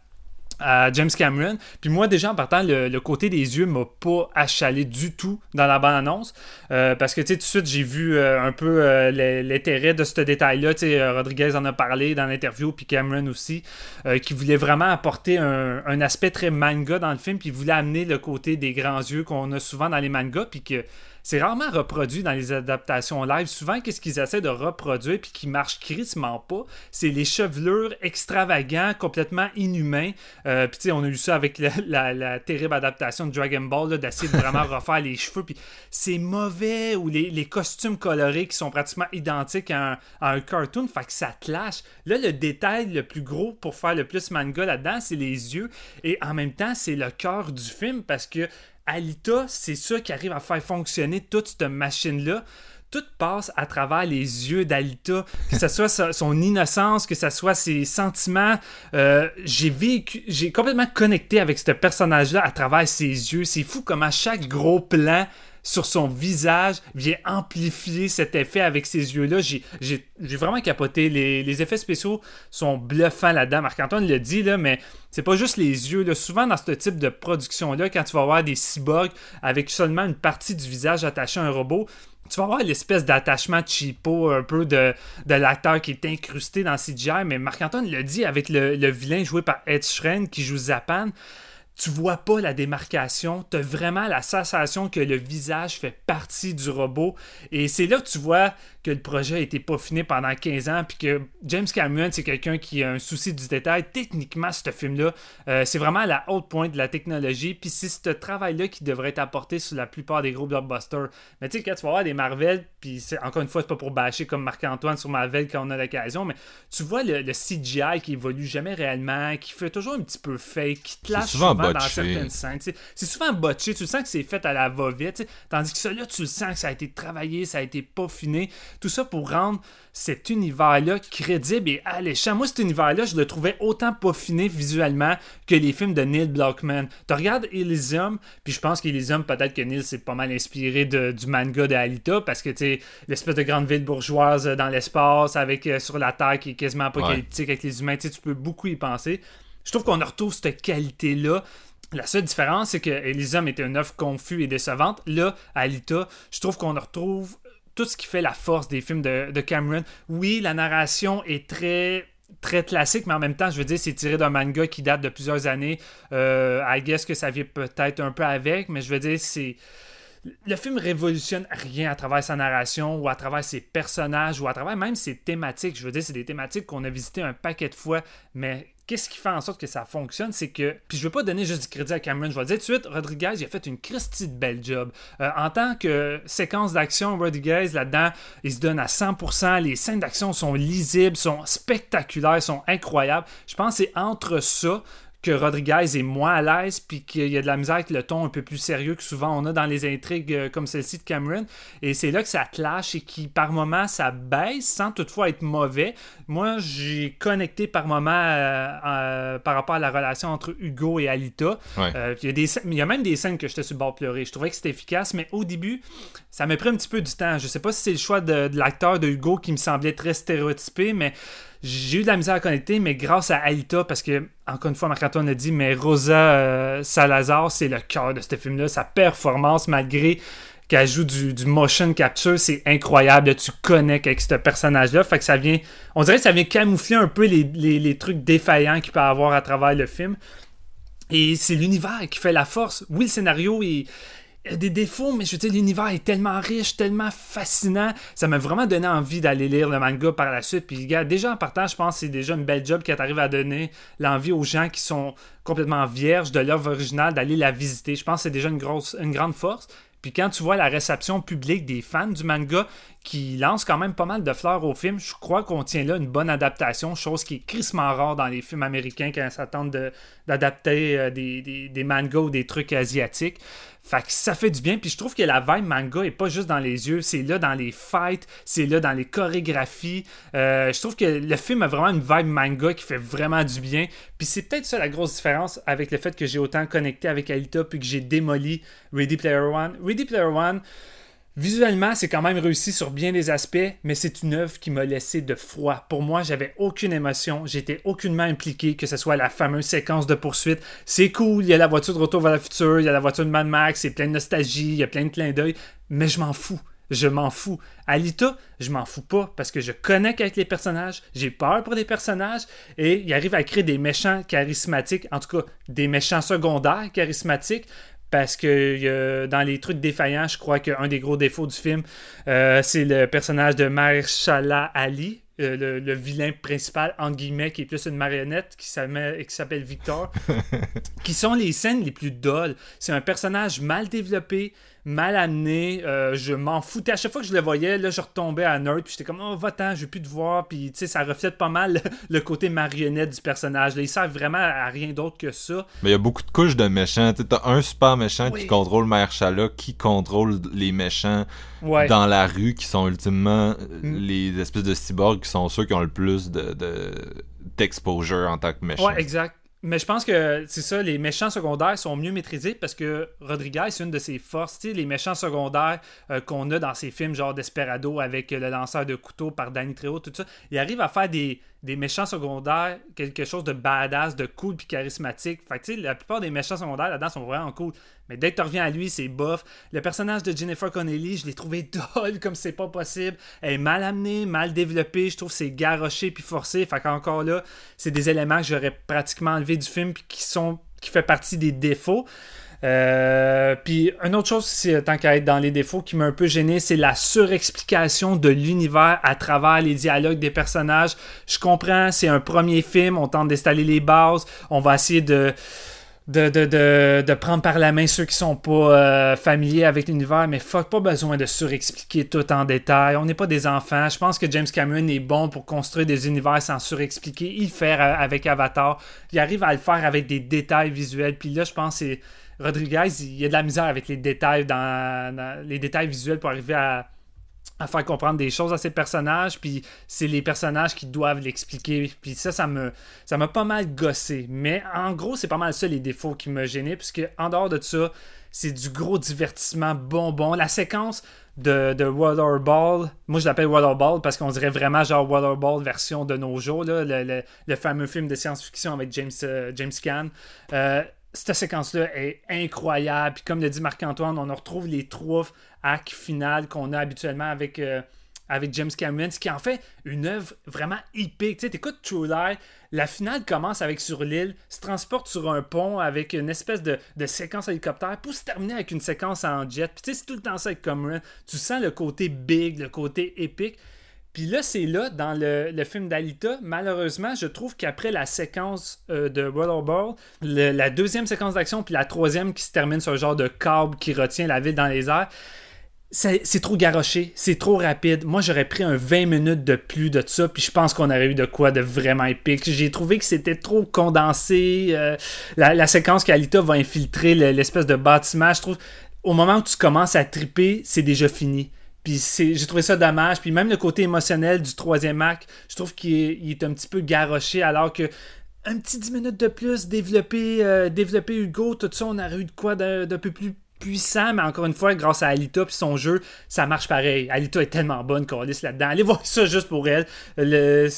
James Cameron. Puis moi, déjà en partant, le, côté des yeux m'a pas achalé du tout dans la bande-annonce. Euh, parce que, tu sais, tout de suite, j'ai vu euh, un peu l'intérêt de ce détail-là. Tu sais, Rodriguez en a parlé dans l'interview, puis Cameron aussi, qui voulait vraiment apporter un, un, aspect très manga dans le film, puis voulait amener le côté des grands yeux qu'on a souvent dans les mangas, puis que c'est rarement reproduit dans les adaptations live. Souvent, qu'est-ce qu'ils essaient de reproduire puis qui marche crissement pas, c'est les chevelures extravagants, complètement inhumains. Euh, puis tu sais, on a eu ça avec la, terrible adaptation de Dragon Ball, d'essayer de vraiment refaire les cheveux. Puis c'est mauvais, ou les, costumes colorés qui sont pratiquement identiques à un, cartoon, fait que ça clash. Là, le détail le plus gros pour faire le plus manga là-dedans, c'est les yeux. Et en même temps, c'est le cœur du film parce que Alita, c'est ça qui arrive à faire fonctionner toute cette machine-là. Tout passe à travers les yeux d'Alita, que ce soit son innocence, que ce soit ses sentiments. Euh, j'ai vécu, j'ai complètement connecté avec ce personnage-là à travers ses yeux. C'est fou comme à chaque gros plan, sur son visage vient amplifier cet effet avec ses yeux-là. J'ai, vraiment capoté. Les, effets spéciaux sont bluffants là-dedans. Marc-Antoine le dit, là, mais c'est pas juste les yeux. Là. Souvent, dans ce type de production-là, quand tu vas voir des cyborgs avec seulement une partie du visage attachée à un robot, tu vas avoir l'espèce d'attachement cheapo un peu de, l'acteur qui est incrusté dans CGI, mais Marc-Antoine le dit avec le, le, vilain joué par Ed Sheeran qui joue Zapan tu vois pas la démarcation, tu vraiment la sensation que le visage fait partie du robot. Et c'est là que tu vois que le projet a été peaufiné pendant 15 ans, puis que James Cameron, c'est quelqu'un qui a un souci du détail. Techniquement, ce film-là, euh, c'est vraiment à la haute pointe de la technologie, puis c'est ce travail-là qui devrait être apporté sur la plupart des gros blockbusters. Mais tu sais, quand tu vas voir des Marvel, puis encore une fois, c'est pas pour bâcher comme Marc-Antoine sur Marvel quand on a l'occasion, mais tu vois le, CGI qui évolue jamais réellement, qui fait toujours un petit peu fake, qui te lâche souvent, dans certaines scènes. C'est souvent botché, tu sens que c'est fait à la va-vite, tandis que ça là, tu le sens que ça a été travaillé, ça a été peaufiné. Tout ça pour rendre cet univers-là crédible et alléchant. Moi, cet univers-là, je le trouvais autant peaufiné visuellement que les films de Neil Blockman. Tu regardes Elysium, puis je pense qu'Elysium, peut-être que Neil s'est pas mal inspiré du manga de Alita, parce que, tu sais, l'espèce de grande ville bourgeoise dans l'espace, avec euh, sur la Terre qui est quasiment apocalyptique avec les humains, tu peux beaucoup y penser. Je trouve qu'on retrouve cette qualité-là. La seule différence, c'est que Elysium était une œuvre confuse et décevante. Là, Alita, je trouve qu'on retrouve tout ce qui fait la force des films de, Cameron. Oui, la narration est très très classique, mais en même temps, je veux dire, c'est tiré d'un manga qui date de plusieurs années. Euh, I guess que ça vient peut-être un peu avec, mais je veux dire, c'est. Le film révolutionne rien à travers sa narration ou à travers ses personnages ou à travers même ses thématiques. Je veux dire, c'est des thématiques qu'on a visitées un paquet de fois, mais qu'est-ce qui fait en sorte que ça fonctionne, c'est que. Puis je veux pas donner juste du crédit à Cameron, je vais le dire tout de suite, Rodriguez, il a fait une Christie de belle job. Euh, en tant que séquence d'action, Rodriguez, là-dedans, il se donne à 100%. Les scènes d'action sont lisibles, sont spectaculaires, sont incroyables. Je pense que c'est entre ça que Rodriguez est moins à l'aise, puis qu'il y a de la misère avec le ton un peu plus sérieux que souvent on a dans les intrigues euh, comme celle-ci de Cameron. Et c'est là que ça clash et qui, par moment, ça baisse sans toutefois être mauvais. Moi, j'ai connecté par moment euh, euh, par rapport à la relation entre Hugo et Alita. il, y a des, il y a même des scènes que j'étais sur le bord de pleurer. Je trouvais que c'était efficace, mais au début, ça m'a pris un petit peu du temps. Je sais pas si c'est le choix de, de l'acteur de Hugo qui me semblait très stéréotypé, mais j'ai eu de la misère à connecter, mais grâce à Alita, parce que, encore une fois, Marc-Antoine a dit, mais Rosa euh, Salazar, c'est le cœur de ce film-là. Sa performance, malgré qu'elle joue du, motion capture, c'est incroyable. Tu connectes avec ce personnage-là. Fait que ça vient. On dirait que ça vient camoufler un peu les, trucs défaillants qu'il peut avoir à travers le film. Et c'est l'univers qui fait la force. Oui, le scénario est il y a des défauts, mais je veux dire, l'univers est tellement riche, tellement fascinant. Ça m'a vraiment donné envie d'aller lire le manga par la suite. Puis, gars, déjà en partant, je pense que c'est déjà une belle job qui arrive à donner l'envie aux gens qui sont complètement vierges de l'œuvre originale d'aller la visiter. Je pense que c'est déjà une, grosse, une grande force. Puis quand tu vois la réception publique des fans du manga qui lancent quand même pas mal de fleurs au film, je crois qu'on tient là une bonne adaptation, chose qui est crissement rare dans les films américains quand ils s'attendent d'adapter euh, des, des, des mangas ou des trucs asiatiques. Fait que ça fait du bien. Puis je trouve que la vibe manga est pas juste dans les yeux, c'est là dans les fights, c'est là dans les chorégraphies. Euh, je trouve que le film a vraiment une vibe manga qui fait vraiment du bien. Puis c'est peut-être ça la grosse différence avec le fait que j'ai autant connecté avec Alita puis que j'ai démoli Ready Player One. Ready Player One. Visuellement, c'est quand même réussi sur bien des aspects, mais c'est une œuvre qui m'a laissé de froid. Pour moi, j'avais aucune émotion, j'étais aucunement impliqué, que ce soit la fameuse séquence de poursuite. C'est cool, il y a la voiture de retour vers le futur, il y a la voiture de Mad Max, c'est plein de nostalgie, il y a plein de clins d'œil, mais je m'en fous. Je m'en fous. Alita, je m'en fous pas parce que je connecte avec les personnages, j'ai peur pour les personnages et il arrive à créer des méchants charismatiques, en tout cas des méchants secondaires charismatiques, parce que dans les trucs défaillants, je crois qu'un des gros défauts du film, euh, c'est le personnage de Mahershala Ali, euh, le, vilain principal, en guillemets, qui est plus une marionnette, qui s'appelle Victor, qui sont les scènes les plus dolles. C'est un personnage mal développé, mal amené. Euh, je m'en foutais. À chaque fois que je le voyais, là, je retombais à nerd. Puis j'étais comme, oh, va-t'en, je veux plus te voir. Puis, tu sais, ça reflète pas mal le côté marionnette du personnage. Là, il sert vraiment à rien d'autre que ça. Mais il y a beaucoup de couches de méchants. Tu as un super méchant qui contrôle Mère Chala, qui contrôle les méchants dans la rue, qui sont ultimement mm. les espèces de cyborgs qui sont ceux qui ont le plus de, d'exposure en tant que méchant. Ouais, exact. Mais je pense que c'est ça, les méchants secondaires sont mieux maîtrisés parce que Rodriguez, c'est une de ses forces. Les méchants secondaires euh, qu'on a dans ses films, genre Desperado avec le lanceur de couteau par Danny Trejo, tout ça, il arrive à faire des, des méchants secondaires, quelque chose de badass, de cool puis charismatique. Fait la plupart des méchants secondaires là-dedans sont vraiment cool. Mais dès que tu reviens à lui, c'est bof. Le personnage de Jennifer Connelly, je l'ai trouvé dole comme c'est pas possible. Elle est mal amenée, mal développée. Je trouve c'est garoché puis forcé. Fait qu'encore là, c'est des éléments que j'aurais pratiquement enlevé du film qui sont qui fait partie des défauts. Euh, puis une autre chose, tant qu'à être dans les défauts, qui m'a un peu gêné, c'est la surexplication de l'univers à travers les dialogues des personnages. Je comprends, c'est un premier film, on tente d'installer les bases, on va essayer de de, de, de, prendre par la main ceux qui sont pas euh, familiers avec l'univers, mais fuck, pas besoin de surexpliquer tout en détail. On n'est pas des enfants. Je pense que James Cameron est bon pour construire des univers sans surexpliquer. Il le fait avec Avatar. Il arrive à le faire avec des détails visuels. Puis là, je pense que Rodriguez, il y a de la misère avec les détails les détails visuels pour arriver à faire comprendre des choses à ces personnages, puis c'est les personnages qui doivent l'expliquer. Puis ça, ça me ça m'a pas mal gossé. Mais en gros, c'est pas mal ça les défauts qui me gênaient, puisque en dehors de ça, c'est du gros divertissement bonbon. La séquence de, de Waterball, moi je l'appelle Waterball parce qu'on dirait vraiment genre Waterball version de nos jours, le, fameux film de science-fiction avec James, euh, James Caan. Euh, cette séquence-là est incroyable. Puis comme le dit Marc-Antoine, on retrouve les trois actes finales qu'on a habituellement avec, euh, avec James Cameron, ce qui en fait une œuvre vraiment épique. Tu sais, t'écoutes True Lies, la finale commence avec sur l'île, se transporte sur un pont avec une espèce de, de séquence hélicoptère pour se terminer avec une séquence en jet. Puis tu sais, c'est tout le temps ça avec Cameron. Tu sens le côté big, le côté épique. Puis là, c'est là, dans le, film d'Alita, malheureusement, je trouve qu'après la séquence euh, de Rollerball, la deuxième séquence d'action, puis la troisième qui se termine sur un genre de câble qui retient la ville dans les airs, c'est trop garoché, c'est trop rapide. Moi, j'aurais pris un 20 minutes de plus de ça, puis je pense qu'on aurait eu de quoi de vraiment épique. J'ai trouvé que c'était trop condensé. Euh, la, séquence qu'Alita va infiltrer l'espèce de bâtiment, je trouve, au moment où tu commences à triper, c'est déjà fini. Puis j'ai trouvé ça dommage. Puis même le côté émotionnel du troisième acte, je trouve qu'il est, un petit peu garoché alors que un petit 10 minutes de plus, développer, euh, développer Hugo, tout ça, on aurait eu de quoi d'un peu plus puissant, mais encore une fois, grâce à Alita et son jeu, ça marche pareil. Alita est tellement bonne, Corliss là-dedans. Allez voir ça juste pour elle. Le,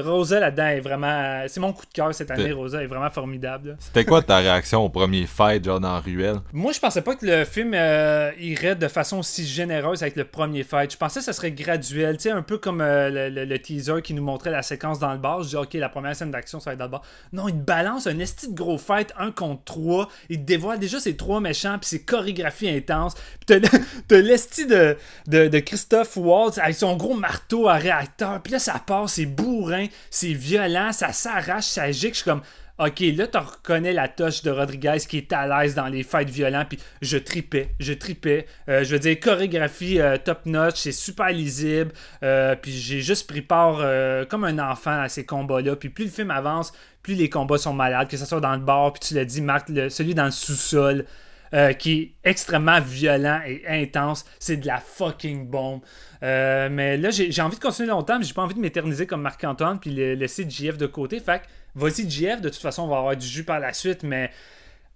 Rosa là-dedans est vraiment. C'est mon coup de cœur cette année, Rosa est vraiment formidable. C'était quoi ta réaction au premier fight, genre dans Ruelle? Moi, je pensais pas que le film euh, irait de façon si généreuse avec le premier fight. Je pensais que ça serait graduel, tu sais, un peu comme euh, le, teaser qui nous montrait la séquence dans le bar. Je dis, ok, la première scène d'action, ça va être dans le bar. Non, il balance un esti de gros fight, un contre trois. Il dévoile déjà ses trois méchants, puis c'est correct chorégraphie intense. Puis t'as l'esti de, de, Christophe Waltz avec son gros marteau à réacteur. Puis là, ça passe, c'est bourrin, c'est violent, ça s'arrache, ça gicle. Je suis comme. Ok, là, tu reconnais la touche de Rodriguez qui est à l'aise dans les fights violents, puis je tripais, je tripais. Euh, je veux dire, chorégraphie euh, top-notch, c'est super lisible, euh, puis j'ai juste pris part comme un enfant à ces combats-là. Puis plus le film avance, plus les combats sont malades, que ce soit dans le bar, puis tu l'as dit, Marc, celui dans le sous-sol. Euh, qui est extrêmement violent et intense. C'est de la fucking bombe. Euh, mais là, j'ai envie de continuer longtemps, mais j'ai pas envie de m'éterniser comme Marc-Antoine puis laisser JF de côté. Fait vas-y, JF, de toute façon, on va avoir du jus par la suite, mais.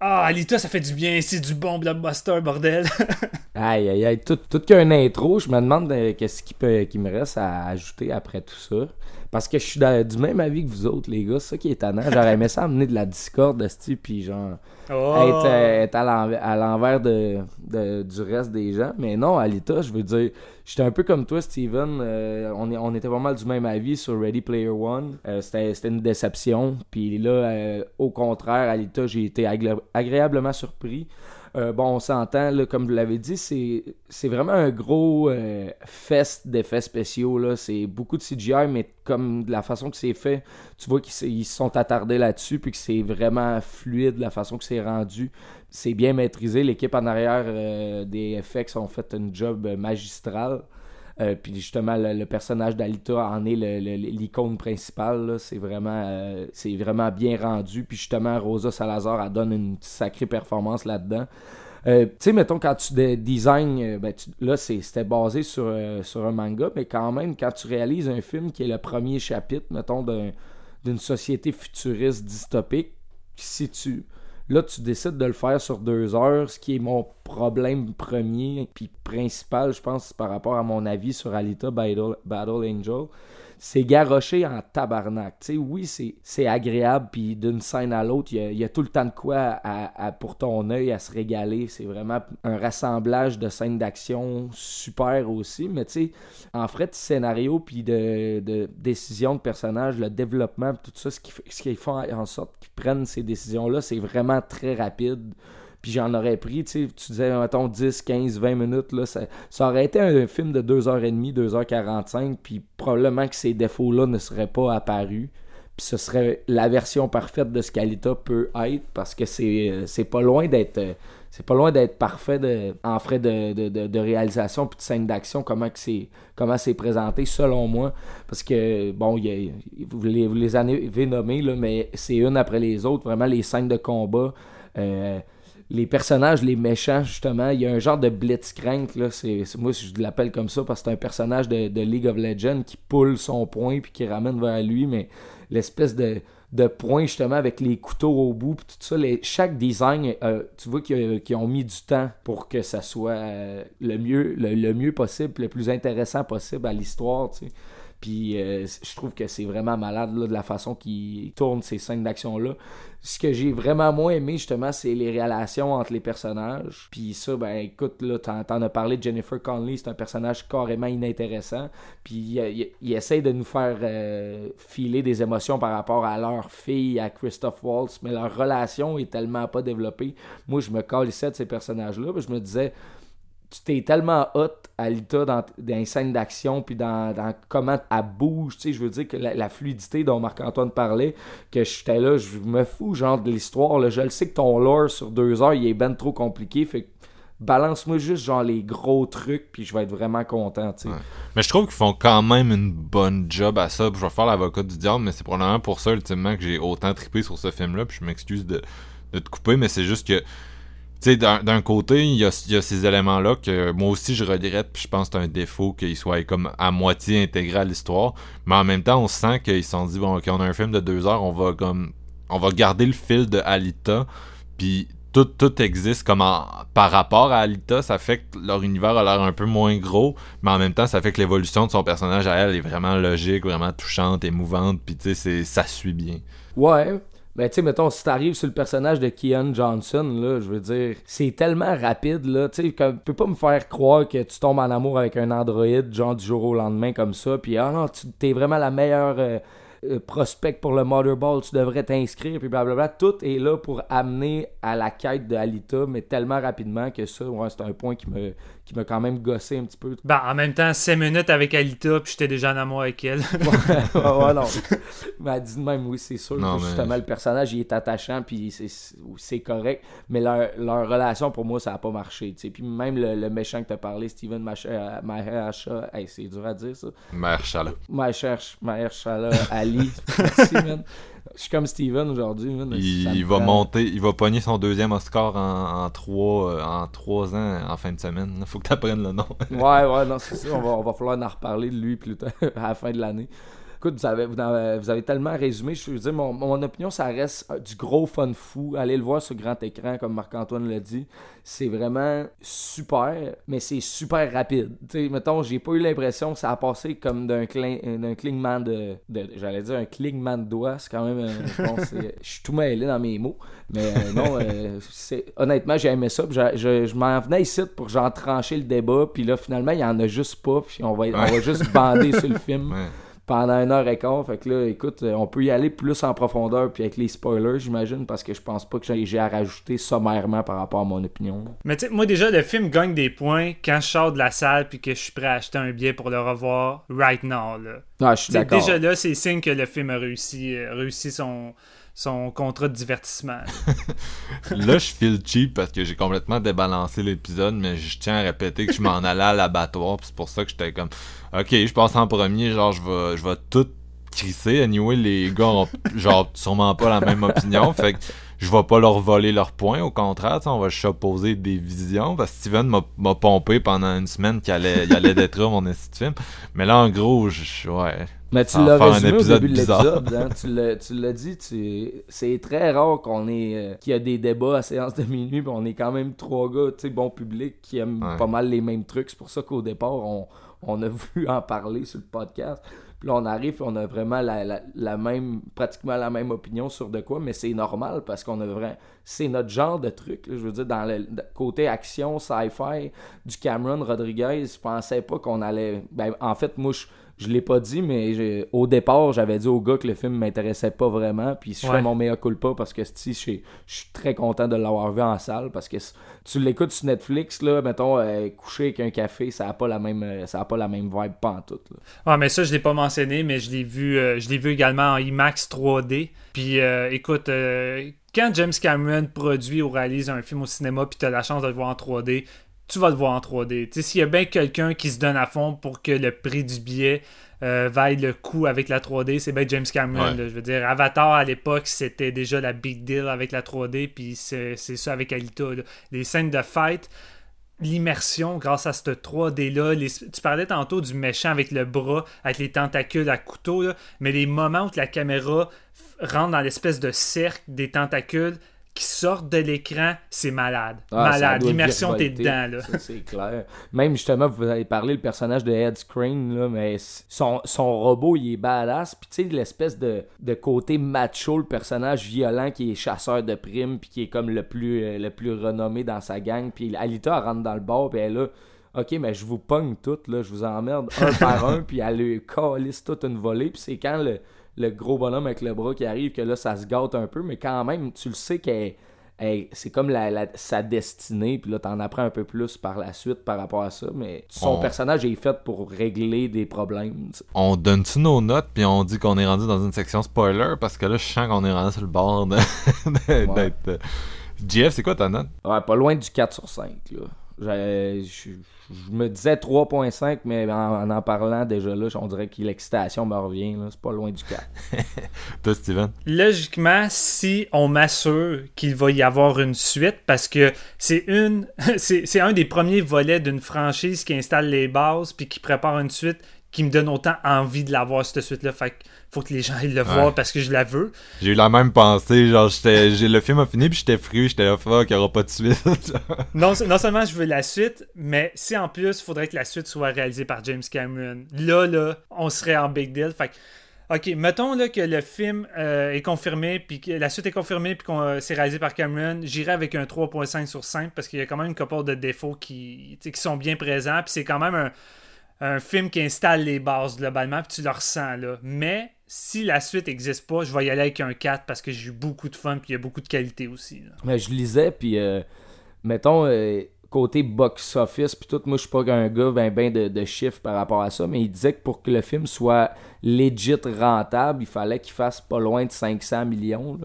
Ah, Alita, ça fait du bien, c'est du bon blockbuster, bordel. aïe, aïe, aïe, tout, qu'un intro, je me demande euh, qu'est-ce qui, peut, qui me reste à ajouter après tout ça. Parce que je suis du même avis que vous autres, les gars. C'est ça qui est étonnant. J'aurais aimé ça amener de la discorde, style, puis genre. Oh. Être, à l'envers de, du reste des gens. Mais non, Alita, je veux dire, j'étais un peu comme toi, Steven. Euh, on, est, on était pas mal du même avis sur Ready Player One. Euh, c'était une déception. Puis là, euh, au contraire, Alita, j'ai été agréablement surpris. Euh, bon, on s'entend, comme vous l'avez dit, c'est vraiment un gros euh, fest d'effets spéciaux. C'est beaucoup de CGI, mais comme de la façon que c'est fait, tu vois qu'ils se sont attardés là-dessus, puis que c'est vraiment fluide la façon que c'est rendu. C'est bien maîtrisé. L'équipe en arrière euh, des FX ont fait un job magistral. Euh, puis justement, le, personnage d'Alita en est l'icône principale. C'est vraiment, euh, vraiment bien rendu. Puis justement, Rosa Salazar elle donne une sacrée performance là-dedans. Euh, tu sais, mettons, quand tu design, ben, là, c'était basé sur, sur un manga, mais quand même, quand tu réalises un film qui est le premier chapitre, mettons, d'une société futuriste dystopique, si tu Là, tu décides de le faire sur deux heures, ce qui est mon problème premier puis principal, je pense, par rapport à mon avis sur Alita Battle, Battle Angel c'est garoché en tabarnak. oui, c'est agréable, puis d'une scène à l'autre, il y, a tout le temps de quoi pour ton œil à se régaler. C'est vraiment un rassemblage de scènes d'action super aussi. Mais tu en fait, de scénario, puis de, de décision de personnage, le développement, tout ça, ce qui, fait en sorte qu'ils prennent ces décisions-là, c'est vraiment très rapide puis j'en aurais pris, tu sais, tu disais, mettons, 10, 15, 20 minutes, là, ça, ça aurait été un, film de 2h30, 2h45, puis probablement que ces défauts-là ne seraient pas apparus. Puis ce serait la version parfaite de ce qu'Alita peut être, parce que c'est, c'est pas loin d'être... c'est pas loin d'être parfait en frais de, de, réalisation puis de scène d'action, comment c'est comment c'est présenté selon moi. Parce que, bon, vous, les, vous avez nommés, là, mais c'est une après les autres. Vraiment, les scènes de combat, euh, les personnages, les méchants, justement, il y a un genre de blitzcrank, là, c'est, moi je l'appelle comme ça parce que c'est un personnage de, League of Legends qui poule son point puis qui ramène vers lui, mais l'espèce de, de point justement avec les couteaux au bout tout ça, les, chaque design, euh, tu vois qu'ils, ont mis du temps pour que ça soit euh, le, mieux, le, mieux possible, le plus intéressant possible à l'histoire, tu sais. Puis euh, je trouve que c'est vraiment malade de la façon qu'il tourne ces scènes d'action-là. Ce que j'ai vraiment moins aimé, justement, c'est les relations entre les personnages. Puis ça, ben écoute, là, t'en, as parlé de Jennifer Connelly, c'est un personnage carrément inintéressant. Puis il, essaie de nous faire euh, filer des émotions par rapport à leur fille, à Christophe Waltz, mais leur relation est tellement pas développée. Moi, je me calissais de ces personnages-là, je me disais tu t'es tellement hot Alita dans, dans les scènes d'action puis dans, comment elle bouge, tu sais, je veux dire que la, fluidité dont Marc-Antoine parlait, que j'étais là, je me fous genre de l'histoire, je le sais que ton lore sur deux heures, il est ben trop compliqué, fait que balance-moi juste genre les gros trucs puis je vais être vraiment content, tu sais. Mais je trouve qu'ils font quand même une bonne job à ça, je vais faire l'avocat du diable, mais c'est probablement pour ça ultimement que j'ai autant trippé sur ce film-là, puis je m'excuse de, de te couper, mais c'est juste que sais, d'un côté, il y a, ces éléments-là que moi aussi je regrette, puis je pense que c'est un défaut qu'ils soient comme à moitié intégrés à l'histoire. Mais en même temps, on sent qu'ils se sont dit, bon, ok, on a un film de deux heures, on va comme. On va garder le fil de Alita, puis tout, tout existe comme par rapport à Alita, ça fait que leur univers a l'air un peu moins gros, mais en même temps, ça fait que l'évolution de son personnage à elle est vraiment logique, vraiment touchante, émouvante, puis tu sais, ça suit bien. Ouais, ben, tu sais, mettons, si t'arrives sur le personnage de Kean Johnson, là, je veux dire, c'est tellement rapide, là, tu sais, tu peux pas me faire croire que tu tombes en amour avec un androïde, genre du jour au lendemain, comme ça, puis ah non, tu t'es vraiment la meilleure euh, euh, prospect pour le Motherball, tu devrais t'inscrire, puis blablabla. Tout est là pour amener à la quête de Alita, mais tellement rapidement que ça, ouais, c'est un point qui me, qui m'a quand même gossé un petit peu. Ben, en même temps, 5 minutes avec Alita, puis j'étais déjà en amour avec elle. ouais, ouais, non. Mais elle dit de même, oui, c'est sûr. Justement, le personnage, il est attachant, puis c'est correct. Mais leur, leur, relation, pour moi, ça n'a pas marché. sais Puis même le, méchant que tu as parlé, Steven Mahershala, hey, c'est dur à dire ça. Mahershala. Mahershala Ali. Merci, man. Je suis comme Steven aujourd'hui. Il, va monter, il va pogner son deuxième Oscar en, en, trois, euh, en trois ans en fin de semaine. Il faut que tu apprennes le nom. ouais, ouais, non, c'est ça. On va, on va falloir en reparler de lui plus tard, à la fin de l'année. Écoute, vous avez, vous avez tellement résumé. Je veux dire, mon, mon, opinion, ça reste du gros fun fou. Allez le voir sur grand écran, comme Marc-Antoine l'a dit. C'est vraiment super, mais c'est super rapide. Tu sais, mettons, j'ai pas eu l'impression que ça a passé comme d'un clignement de. J'allais dire un clignement de doigts. C'est quand même. Euh, je pense je suis tout mêlé dans mes mots. Mais euh, non, euh, honnêtement, j'ai aimé ça. Je, je, m'en venais ici pour genre trancher le débat. Puis là, finalement, il y en a juste pas. Puis on va, on va juste bander sur le film pendant une heure et quart. Fait que là, écoute, on peut y aller plus en profondeur puis avec les spoilers, j'imagine, parce que je pense pas que j'ai à rajouter sommairement par rapport à mon opinion. Mais tu sais, moi déjà, le film gagne des points quand je sors de la salle puis que je suis prêt à acheter un billet pour le revoir right now. Là. Ah, je suis d'accord. Déjà là, c'est signe que le film a réussi, euh, réussi son son contrat de divertissement. là, je feel cheap parce que j'ai complètement débalancé l'épisode, mais je tiens à répéter que je m'en allais à l'abattoir, c'est pour ça que j'étais comme OK, je passe en premier, genre je vais je vais tout crisser. Anyway, les gars ont genre sûrement pas la même opinion, fait que je vais pas leur voler leurs points, au contraire, on va juste opposer des visions, parce que Steven m'a pompé pendant une semaine qu'il allait, il allait détruire mon esti film. Mais là, en gros, je, ouais. Mais tu l'as résumé au début de l'épisode, hein? tu l'as dit, c'est très rare qu'on ait euh, qu'il y a des débats à séance de minuit, mais on est quand même trois gars, tu sais, bon public, qui aiment pas mal les mêmes trucs. C'est pour ça qu'au départ, on, on a voulu en parler sur le podcast. Puis on arrive, on a vraiment la, même, pratiquement la même opinion sur de quoi, mais c'est normal parce qu'on a vraiment. C'est notre genre de truc. je veux dire, dans le côté action, sci-fi du Cameron Rodriguez, je pensais pas qu'on allait. Ben, en fait, moi, je l'ai pas dit, mais au départ, j'avais dit au gars que le film m'intéressait pas vraiment. Puis je fais mon meilleur culpa parce que si je suis très content de l'avoir vu en salle parce que tu l'écoutes sur Netflix, là, mettons, euh, coucher avec un café, ça a pas la même euh, ça a pas la même vibe pantoute. Là. Ah, mais ça, je l'ai pas mentionné, mais je l'ai vu, euh, je l'ai vu également en IMAX 3D. Puis écoute, quand James Cameron produit ou réalise un film au cinéma, puis tu as la chance de le voir en 3D, tu vas le voir en 3D. S'il y a bien quelqu'un qui se donne à fond pour que le prix du billet euh, vaille le coup avec la 3D, c'est bien James Cameron. je veux dire, Avatar à l'époque, c'était déjà la big deal avec la 3D, puis c'est ça avec Alita. Les scènes de fight, l'immersion grâce à cette 3D-là. Tu parlais tantôt du méchant avec le bras, avec les tentacules à couteau, mais les moments où la caméra rentre dans l'espèce de cercle des tentacules, qui sortent de l'écran, c'est malade. Ah, malade. L'immersion, t'es dedans, là. c'est clair. Même, justement, vous avez parlé le personnage de Ed Screen, là, mais son, son robot, il est badass. Puis, tu sais, l'espèce de, de côté macho, le personnage violent qui est chasseur de primes, puis qui est comme le plus, euh, le plus renommé dans sa gang. Puis, Alita, elle rentre dans le bar, puis elle là. Ok, mais je vous pogne toutes, là, je vous emmerde un par un, puis elle lui calisse toute une volée. Puis c'est quand le, le gros bonhomme avec le bras qui arrive, que là, ça se gâte un peu, mais quand même, tu le sais qu'elle c'est comme la, sa destinée, puis là, t'en apprends un peu plus par la suite par rapport à ça, mais son personnage est fait pour régler des problèmes. On donne-tu nos notes, puis on dit qu'on est rendu dans une section spoiler, parce que là, je sens qu'on est rendu sur le bord d'être... GF, euh, c'est quoi ta note? Ouais, pas loin du 4 sur 5, là. Je, me disais 3.5, mais en, en, parlant déjà là, on dirait que l'excitation me revient. C'est pas loin du 4. Toi, Steven? Logiquement, si on m'assure qu'il va y avoir une suite, parce que c'est une c'est un des premiers volets d'une franchise qui installe les bases puis qui prépare une suite qui me donne autant envie de l'avoir cette suite-là. Fait faut que les gens aillent le voir parce que je la veux. J'ai eu la même pensée, genre j'ai le film a fini puis j'étais fru, j'étais là fuck, il n'y aura pas de suite. non, non seulement je veux la suite, mais si en plus il faudrait que la suite soit réalisée par James Cameron. Là là, on serait en big deal. Fait OK, mettons là, que le film euh, est confirmé, puis que la suite est confirmée, puis que euh, c'est réalisé par Cameron, j'irai avec un 3.5 sur 5 parce qu'il y a quand même une couple de défauts qui, qui sont bien présents, puis c'est quand même un, un film qui installe les bases globalement, puis tu le ressens là. Mais si la suite n'existe pas, je vais y aller avec un 4 parce que j'ai eu beaucoup de fun, puis il y a beaucoup de qualité aussi. Mais je lisais, puis euh, mettons, euh, côté box-office, puis tout, moi je suis pas un gars ben, ben de, de, chiffres par rapport à ça, mais il disait que pour que le film soit legit rentable, il fallait qu'il fasse pas loin de 500 millions.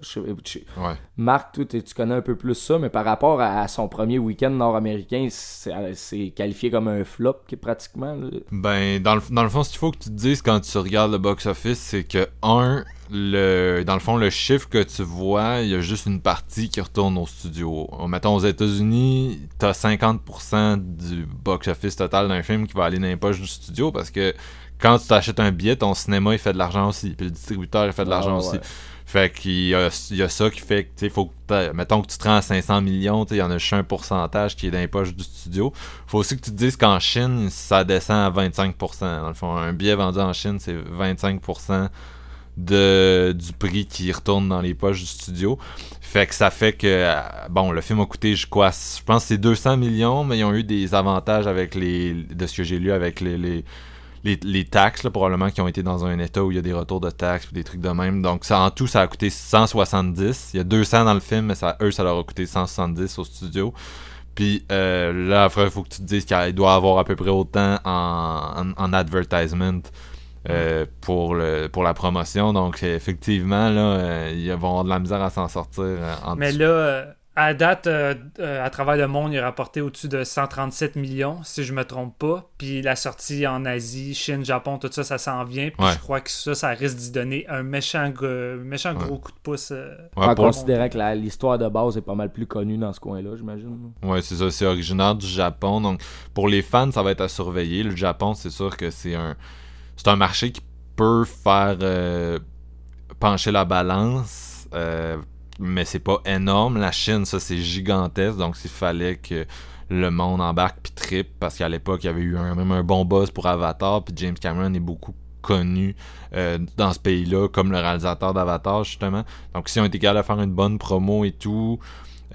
Marc, toi, tu connais un peu plus ça, mais par rapport à, son premier week-end nord-américain, c'est qualifié comme un flop pratiquement. Ben, dans le, dans le fond, ce qu'il faut que tu te dises quand tu regardes le box-office, c'est que, un, le, dans le fond, le chiffre que tu vois, il y a juste une partie qui retourne au studio. Mettons, aux États-Unis, t'as 50% du box-office total d'un film qui va aller dans les poches du studio parce que quand tu t'achètes un billet, ton cinéma, il fait de l'argent aussi. Puis le distributeur, il fait de l'argent ah, aussi. Fait qu'il y a, il y a ça qui fait que, faut que mettons que tu te rends à 500 millions, il y en a juste un pourcentage qui est dans les poches du studio. Faut aussi que tu te dises qu'en Chine, ça descend à 25%. Dans le fond, un billet vendu en Chine, c'est 25% de, du prix qui retourne dans les poches du studio. Fait que ça fait que, bon, le film a coûté, je, quoi, je pense que c'est 200 millions, mais ils ont eu des avantages avec les, de ce que j'ai lu avec les, les taxes, probablement, qui ont été dans un état où il y a des retours de taxes ou des trucs de même. Donc, ça, en tout, ça a coûté 170. Il y a 200 dans le film, mais ça, eux, ça leur a coûté 170 au studio. Puis euh, là, après, il faut que tu te dises qu'il doit avoir à peu près autant en, advertisement euh, pour, le, pour la promotion. Donc, effectivement, là, euh, ils vont avoir de la misère à s'en sortir. mais là À date, euh, euh, à travers le monde, il a rapporté au-dessus de 137 millions, si je me trompe pas. Puis la sortie en Asie, Chine, Japon, tout ça, ça s'en vient. Puis Ouais. je crois que ça, ça risque d'y donner un méchant, gros- méchant Ouais. gros coup de pouce. euh, Ouais, en considérant que l'histoire de base est pas mal plus connue dans ce coin-là, j'imagine. Ouais, c'est ça, c'est originaire du Japon. Donc, pour les fans, ça va être à surveiller. Le Japon, c'est sûr que c'est un c'est un marché qui peut faire euh, pencher la balance, euh, mais c'est pas énorme. La Chine, ça, c'est gigantesque. Donc, s'il fallait que le monde embarque puis trippe, parce qu'à l'époque, il y avait eu un- même un bon buzz pour Avatar, puis James Cameron est beaucoup connu euh, dans ce pays-là comme le réalisateur d'Avatar, justement. Donc, si on était capable de faire une bonne promo et tout,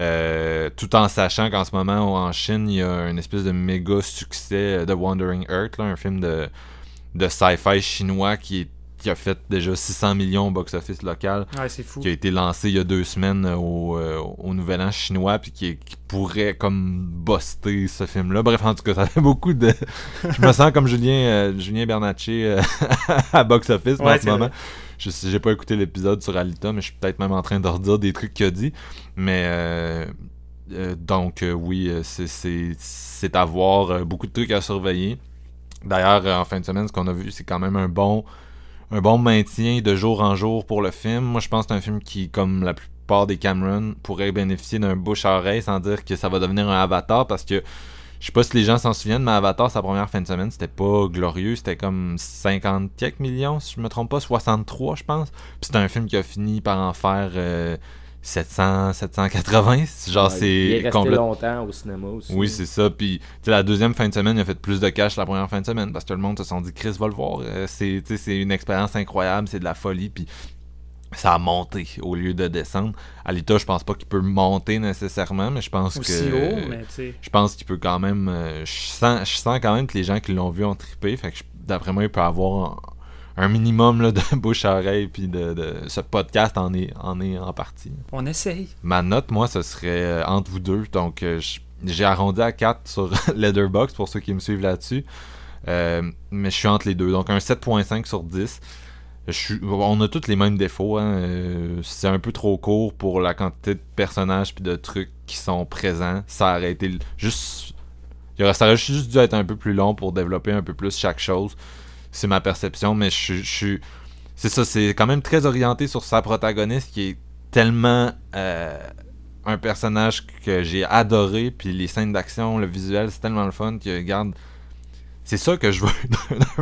euh, tout en sachant qu'en ce moment en Chine il y a une espèce de méga succès de Wandering Earth, là, un film de, de sci-fi chinois qui, a fait déjà 600 millions au box-office local, Ouais, c'est fou. qui a été lancé il y a deux semaines au, euh, au Nouvel An chinois, puis qui, qui pourrait comme buster ce film-là. Bref, en tout cas, ça fait beaucoup de... Je me sens comme Julien, euh, Julien Bernatchez euh, à box-office Ouais, en ce moment. vrai. Je j'ai pas écouté l'épisode sur Alita, mais je suis peut-être même en train de redire des trucs qu'il a dit. Mais euh, euh, donc euh, oui, c'est, à voir beaucoup de trucs à surveiller. D'ailleurs, en fin de semaine, ce qu'on a vu, c'est quand même un bon un bon maintien de jour en jour pour le film. Moi, je pense que c'est un film qui, comme la plupart des Cameron, pourrait bénéficier d'un bouche à oreille sans dire que ça va devenir un avatar parce que je sais pas si les gens s'en souviennent, mais Avatar, sa première fin de semaine, c'était pas glorieux. C'était comme 50 quelques millions, si je me trompe pas, 63, je pense. Puis c'était un film qui a fini par en faire euh, 700, 780. Genre, Ouais, Il est c'est resté complètement. longtemps au cinéma aussi. Oui, c'est ça. Puis, tu sais, la deuxième fin de semaine, il a fait plus de cash la première fin de semaine parce que le monde se sont dit, Chris va le voir. Euh, c'est, une expérience incroyable, c'est de la folie. Puis, ça a monté au lieu de descendre. Alita, je pense pas qu'il peut monter nécessairement, mais je pense Aussi que. haut, mais. Je pense qu'il peut quand même. euh, je, sens, je sens quand même que les gens qui l'ont vu ont trippé. Fait que d'après moi, il peut avoir un, minimum là, de bouche à oreille. Puis de, de- ce podcast en est, en est en partie. On essaye. Ma note, moi, ce serait euh, entre vous deux. Donc, euh, j'ai arrondi à 4 sur Letterboxd pour ceux qui me suivent là-dessus. Euh, mais je suis entre les deux. Donc, un 7.5 sur 10. Je suis- on a tous les mêmes défauts. hein. Euh, c'est un peu trop court pour la quantité de personnages puis de trucs qui sont présents. Ça aurait été juste. Ça aurait juste dû être un peu plus long pour développer un peu plus chaque chose. C'est ma perception, mais je suis- je. C'est ça, c'est quand même très orienté sur sa protagoniste qui est tellement euh, un personnage que j'ai adoré, puis les scènes d'action, le visuel, c'est tellement le fun que, regarde, c'est ça que je veux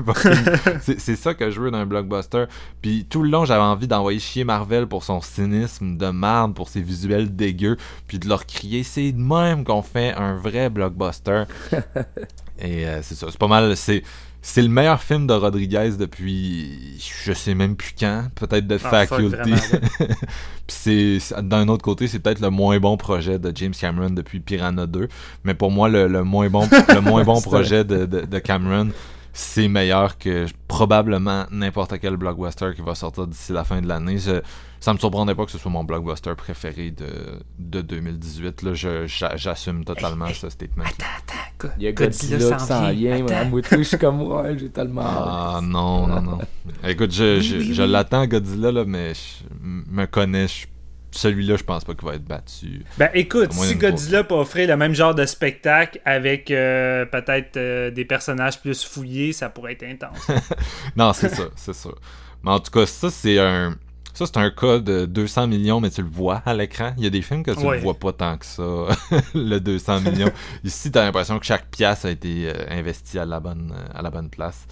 c'est ça que je veux d'un blockbuster. Puis tout le long, j'avais envie d'envoyer chier Marvel pour son cynisme de merde, pour ses visuels dégueux, puis de leur crier c'est de même qu'on fait un vrai blockbuster. Et euh, c'est ça, c'est pas mal, c'est c'est le meilleur film de Rodriguez depuis je sais même plus quand, peut-être de Ah, Faculty. c'est d'un autre côté, c'est peut-être le moins bon projet de James Cameron depuis Piranha 2, mais pour moi le, le moins bon le moins bon projet de, de, de Cameron, c'est meilleur que probablement n'importe quel blockbuster qui va sortir d'ici la fin de l'année. Je- ça me surprendrait pas que ce soit mon blockbuster préféré de, de 2018. Là, je- j'a- j'assume totalement ce statement. Il y a Godzilla qui s'en vient. moi, Moi, tout, je suis comme, ouais, j'ai tellement hâte. Ah non, non, non. Écoute, je, je, je l'attends Godzilla, là, mais je me connais. je- Celui-là, je pense pas qu'il va être battu. Ben écoute, si Godzilla peut offrir le même genre de spectacle avec euh, peut-être euh, des personnages plus fouillés, ça pourrait être intense. Non, c'est ça, c'est ça. Mais en tout cas, ça, c'est un. Ça, c'est un cas de 200 millions, mais tu le vois à l'écran. Il y a des films que tu Ouais. ne vois pas tant que ça, le 200 millions. Ici, tu as l'impression que chaque pièce a été euh, investie à la bonne, euh, à la bonne place.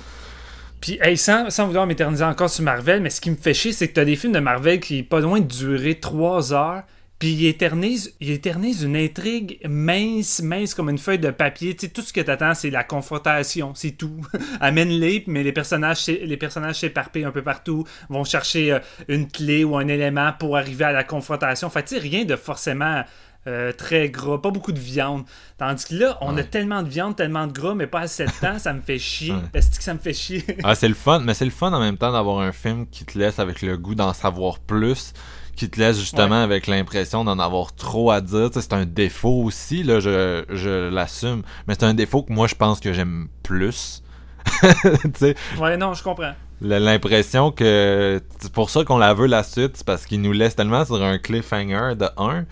Puis, hey, sans, sans vouloir m'éterniser encore sur Marvel, mais ce qui me fait chier, c'est que t'as des films de Marvel qui pas loin de durer 3 heures, puis ils éternisent, ils éternisent une intrigue mince, mince comme une feuille de papier. Tu sais, tout ce que t'attends, c'est la confrontation, c'est tout. Amène-les, mais les personnages, les personnages s'éparpillent un peu partout, vont chercher euh, une clé ou un élément pour arriver à la confrontation. Fait tu sais, rien de forcément... euh, très gras, pas beaucoup de viande. Tandis que là, on a tellement de viande, tellement de gras, mais pas assez de temps, ça me fait chier. Ouais. Est-ce que ça me fait chier? Ah, c'est le fun, mais c'est le fun en même temps d'avoir un film qui te laisse avec le goût d'en savoir plus, qui te laisse justement avec l'impression d'en avoir trop à dire. C'est un défaut aussi, là, je, je l'assume, mais c'est un défaut que moi je pense que j'aime plus. tu sais, Ouais, non, je comprends. l'impression que c'est pour ça qu'on la veut la suite, c'est parce qu'il nous laisse tellement sur un cliffhanger de 1.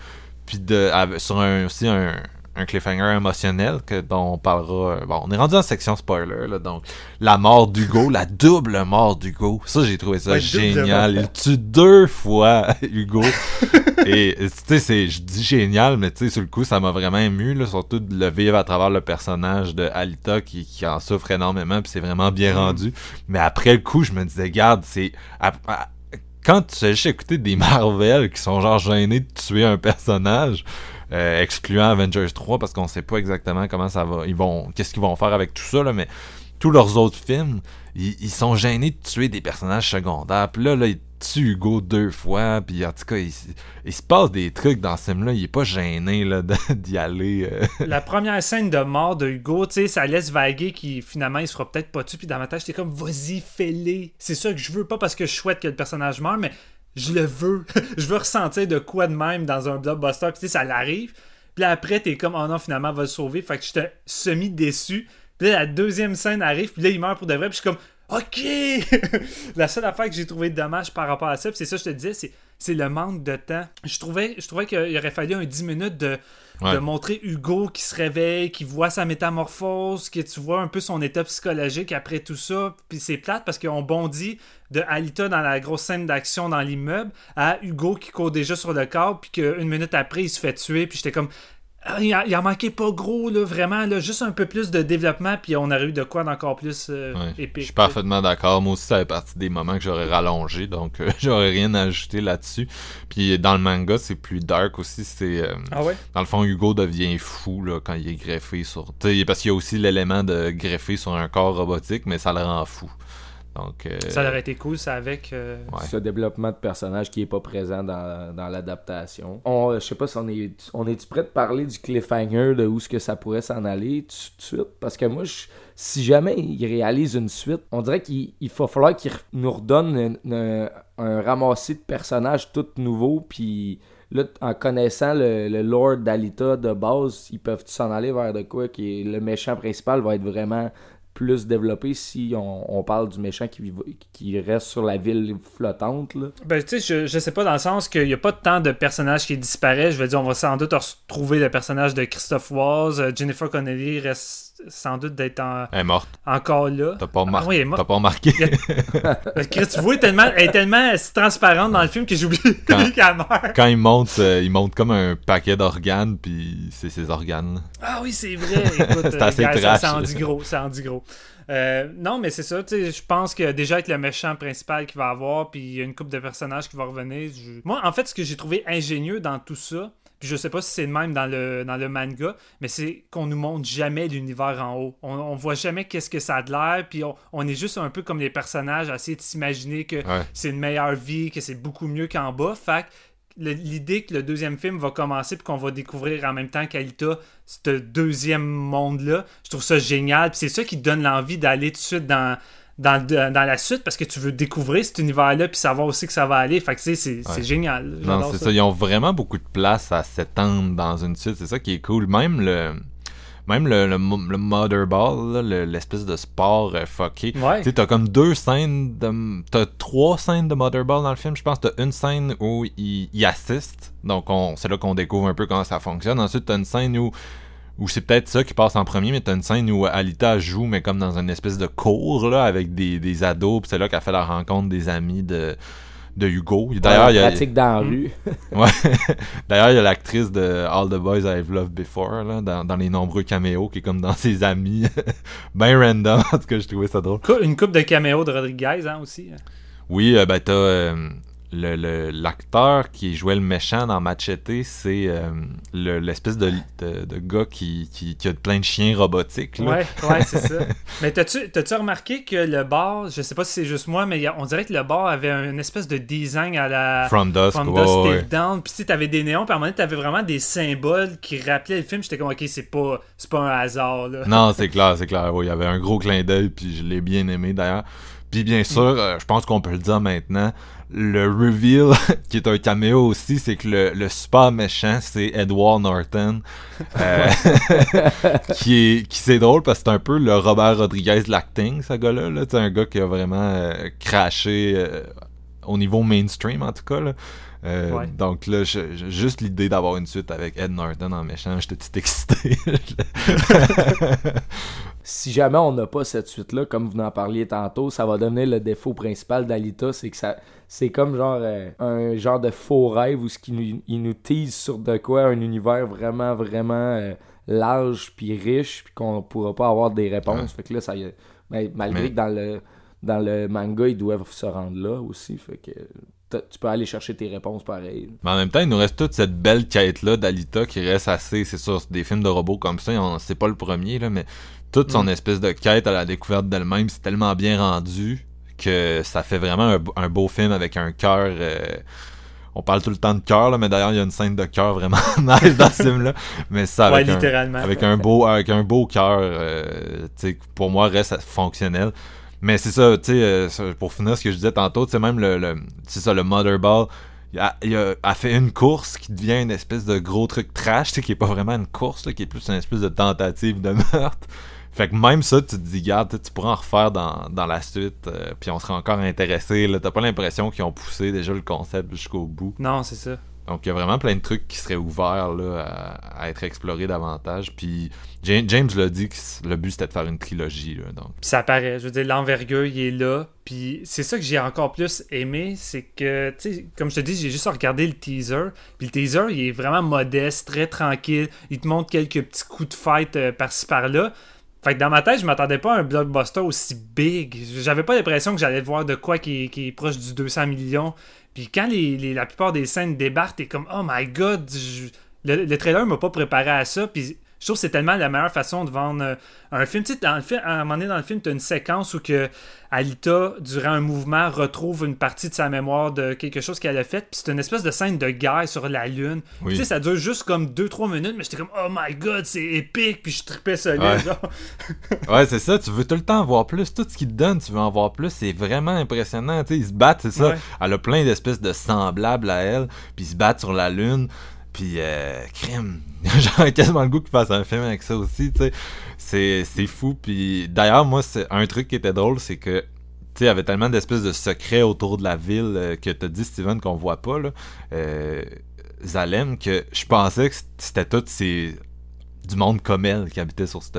puis de, sur un, aussi un, un cliffhanger émotionnel que, dont on parlera. Bon, on est rendu en section spoiler, là, donc la mort d'Hugo, la double mort d'Hugo. Ça, j'ai trouvé ça Ouais, génial. Il tue deux fois Hugo. Et tu sais, c'est- je dis génial, mais tu sais, sur le coup, ça m'a vraiment ému, là, surtout de le vivre à travers le personnage de Alita qui, qui en souffre énormément, puis c'est vraiment bien Mm. rendu. Mais après le coup, je me disais, garde, c'est. à- à- quand tu juste écouté des Marvel qui sont genre gênés de tuer un personnage, euh, excluant Avengers 3 parce qu'on sait pas exactement comment ça va, ils vont, qu'est-ce qu'ils vont faire avec tout ça là, mais tous leurs autres films, ils, sont gênés de tuer des personnages secondaires. Puis là, là, ils tuent Hugo deux fois. Puis en tout cas, il, il se passe des trucs dans ce film-là. Il est pas gêné d'y aller. euh. La première scène de mort de Hugo, tu sais, ça laisse vaguer qui finalement il se fera peut-être pas tuer. Puis dans ma tête, j'étais comme, vas-y, fais-les. C'est ça que je veux, pas parce que je souhaite que le personnage meure, mais je le veux. je veux ressentir de quoi de même dans un blockbuster. Puis tu sais, ça l'arrive. Puis après, t'es comme, oh non, finalement, va le sauver. Fait que j'étais semi-déçu. Puis là, la deuxième scène arrive. Puis là, il meurt pour de vrai. Puis je suis comme, OK! la seule affaire que j'ai trouvé dommage par rapport à ça, c'est ça que je te disais, c'est, c'est le manque de temps. Je trouvais, je trouvais qu'il aurait fallu un 10 minutes de, De montrer Hugo qui se réveille, qui voit sa métamorphose, que tu vois un peu son état psychologique après tout ça. Puis c'est plate parce qu'on bondit de Alita dans la grosse scène d'action dans l'immeuble à Hugo qui court déjà sur le corps, puis qu'une minute après, il se fait tuer. Puis j'étais comme. Ah, Il en, il en manquait pas gros, là, vraiment, là, juste un peu plus de développement, puis on aurait eu de quoi d'encore plus euh, Ouais, épique. Je suis parfaitement d'accord. Moi aussi, ça fait partie des moments que j'aurais rallongé, donc euh, j'aurais rien à ajouter là-dessus. Puis dans le manga, c'est plus dark aussi. C'est euh, Ah ouais? dans le fond, Hugo devient fou là, quand il est greffé sur. parce qu'il y a aussi l'élément de greffer sur un corps robotique, mais ça le rend fou. Donc, euh, Ça aurait été cool, ça, avec. euh, Ouais. Ce développement de personnage qui est pas présent dans, dans l'adaptation. On, je sais pas si on est, on est prêt de parler du cliffhanger de où ce que ça pourrait s'en aller tout de suite? Parce que moi je- si jamais il réalise une suite, on dirait qu'il il va falloir qu'il nous redonne un, un- un ramassis de personnages tout nouveaux puis là en connaissant le, le lore d'Alita de base, ils peuvent s'en aller vers de quoi qui le méchant principal va être vraiment plus développé si on, parle du méchant qui, qui reste sur la ville flottante. Là. Ben, tu sais, je, je sais pas dans le sens qu'il n'y a pas tant de personnages qui disparaissent. Je veux dire, on va sans doute retrouver le personnage de Christophe Waltz. Euh, Jennifer Connelly reste sans doute d'être en- Elle est morte. encore là. T'as pas, Ah remar- oui, morte. T'as pas remarqué. Euh, Chris, tu vois, tellement, elle est tellement transparente dans le film que j'oublie Quand- qu'elle meurt. Quand il monte, euh, il monte comme un paquet d'organes, puis c'est ses organes. Ah oui, c'est vrai. Écoute, C'est euh, assez gars, ça, trash, ça en là. dit gros. Ça en dit gros. Euh, non, mais c'est ça. tu sais, Je pense que déjà avec le méchant principal qu'il va avoir, puis il y a une couple de personnages qui va revenir. je- Moi, en fait, ce que j'ai trouvé ingénieux dans tout ça, puis je sais pas si c'est le même dans le, dans le manga, mais c'est qu'on nous montre jamais l'univers en haut. On, on voit jamais qu'est-ce que ça a de l'air, puis on, on est juste un peu comme les personnages, à essayer de s'imaginer que Ouais. c'est une meilleure vie, que c'est beaucoup mieux qu'en bas. Fait l'idée que le deuxième film va commencer puis qu'on va découvrir en même temps qu'Alita ce deuxième monde-là, je trouve ça génial. Puis c'est ça qui donne l'envie d'aller tout de suite dans, dans, dans la suite parce que tu veux découvrir cet univers-là puis savoir aussi que ça va aller. Fait que tu sais, c'est Ouais. génial. Non, c'est ça. Ils ont vraiment beaucoup de place à s'étendre dans une suite. C'est ça qui est cool. Même le. Même le, le, le Motherball, l'espèce de sport euh, fucké. Ouais. Tu sais, t'as comme deux scènes de. T'as trois scènes de Motherball dans le film. Je pense que t'as une scène où il, il assiste. Donc, on, c'est là qu'on découvre un peu comment ça fonctionne. Ensuite, t'as une scène où. Où c'est peut-être ça qui passe en premier, mais t'as une scène où Alita joue, mais comme dans une espèce de cours, là, avec des, des ados. Puis c'est là qu'elle fait la rencontre des amis de, de Hugo. D'ailleurs, il y a. pratique dans la Hmm. rue. Ouais. D'ailleurs, il y a l'actrice de All the Boys I've Loved Before, là, dans, dans les nombreux caméos, qui est comme dans ses amis. ben random, en tout cas, j'ai trouvé ça drôle. Une coupe de caméo de Rodriguez hein, aussi. Oui, euh, ben t'as euh, le- le- l'acteur qui jouait le méchant dans Machete, c'est euh, le- l'espèce de, de, de gars qui, qui, qui a plein de chiens robotiques. Là. Ouais, ouais, c'est ça. Mais t'as-tu t'as-tu remarqué que le bar, je sais pas si c'est juste moi, mais a- on dirait que le bar avait une espèce de design à la. From Dusk, From Dusk Till ouais. Dawn. Puis tu sais, t'avais des néons, puis à un moment donné, t'avais vraiment des symboles qui rappelaient le film. J'étais comme, ok, c'est pas, c'est pas un hasard, là. Non, c'est clair, c'est clair. Il y avait un gros clin d'œil, puis je l'ai bien aimé d'ailleurs. Puis bien sûr, euh, je pense qu'on peut le dire maintenant, le reveal, qui est un caméo aussi, c'est que le, le super méchant, c'est Edward Norton. euh, qui est qui c'est drôle parce que c'est un peu le Robert Rodriguez de l'acting, ce gars-là. Là. C'est un gars qui a vraiment euh, craché au niveau mainstream, en tout cas. Là. Euh, Ouais. Donc là, je- je- juste l'idée d'avoir une suite avec Ed Norton en méchant, j'étais tout excité. si jamais on n'a pas cette suite-là, comme vous en parliez tantôt, ça va devenir le défaut principal d'Alita, c'est que ça c'est comme genre euh, un genre de faux rêve où ce qui nous, il nous tease sur de quoi un univers vraiment vraiment euh, large puis riche puis qu'on pourra pas avoir des réponses. Ouais. Fait que là ça mais malgré Mais- que dans le dans le manga ils doivent se rendre là aussi, fait que tu peux aller chercher tes réponses pareil. Mais en même temps, il nous reste toute cette belle quête-là d'Alita qui reste assez, c'est sûr, des films de robots comme ça, on- c'est pas le premier, là, mais toute son espèce de quête à la découverte d'elle-même, c'est tellement bien rendu que ça fait vraiment un, un beau film avec un cœur. euh, on parle tout le temps de cœur, là, mais d'ailleurs, il y a une scène de cœur vraiment nice dans ce film-là. Mais ça, Ouais, avec, un, littéralement. avec un beau avec un beau cœur, euh, pour moi, reste fonctionnel. Mais c'est ça, tu sais, euh, pour finir ce que je disais tantôt, tu même le, le ça, le Mother Ball, il a, il a- a fait une course qui devient une espèce de gros truc trash, qui est pas vraiment une course, là, qui est plus une espèce de tentative de meurtre. Fait que même ça, tu te dis, garde, tu pourras en refaire dans, dans la suite, euh, puis on sera encore intéressé. T'as pas l'impression qu'ils ont poussé déjà le concept jusqu'au bout? Non, c'est ça. Donc il y a vraiment plein de trucs qui seraient ouverts là, à, à être explorés davantage. Puis Ja- James l'a dit que le but c'était de faire une trilogie. Là, donc. Ça paraît. Je veux dire, l'envergure, il est là. Puis c'est ça que j'ai encore plus aimé, c'est que, tu sais, comme je te dis, j'ai juste regardé le teaser. Puis le teaser, il est vraiment modeste, très tranquille. Il te montre quelques petits coups de fight euh, par-ci par-là. Fait que dans ma tête, je m'attendais pas à un blockbuster aussi big. J'avais pas l'impression que j'allais voir de quoi qui est, proche du 200 millions. Puis quand les, la plupart des scènes débarquent, t'es comme, oh my god, le, le trailer m'a pas préparé à ça. Puis je trouve que c'est tellement la meilleure façon de vendre euh, un film. Tu sais, dans le film, à un moment donné dans le film, tu as une séquence où que Alita, durant un mouvement, retrouve une partie de sa mémoire de quelque chose qu'elle a fait. Puis c'est une espèce de scène de guerre sur la Lune. Oui. Tu sais, ça dure juste comme 2-3 minutes, mais j'étais comme, oh my god, c'est épique. Puis je tripais solide. Ouais. Ouais, c'est ça, tu veux tout le temps en voir plus. Tout ce qu'il te donne, tu veux en voir plus. C'est vraiment impressionnant. Tu sais, ils se battent, c'est ça. Ouais. Elle a plein d'espèces de semblables à elle. Puis ils se battent sur la Lune. Puis, euh, crime. J'aurais quasiment le goût qu'ils fassent un film avec ça aussi, tu sais. C'est, c'est fou. Puis d'ailleurs, moi, c'est un truc qui était drôle, c'est que, tu sais, il y avait tellement d'espèces de secrets autour de la ville euh, que t'as dit, Steven, qu'on voit pas, là. Euh, Zalem, que je pensais que c'était tout ces du monde comme elle qui habitait sur cette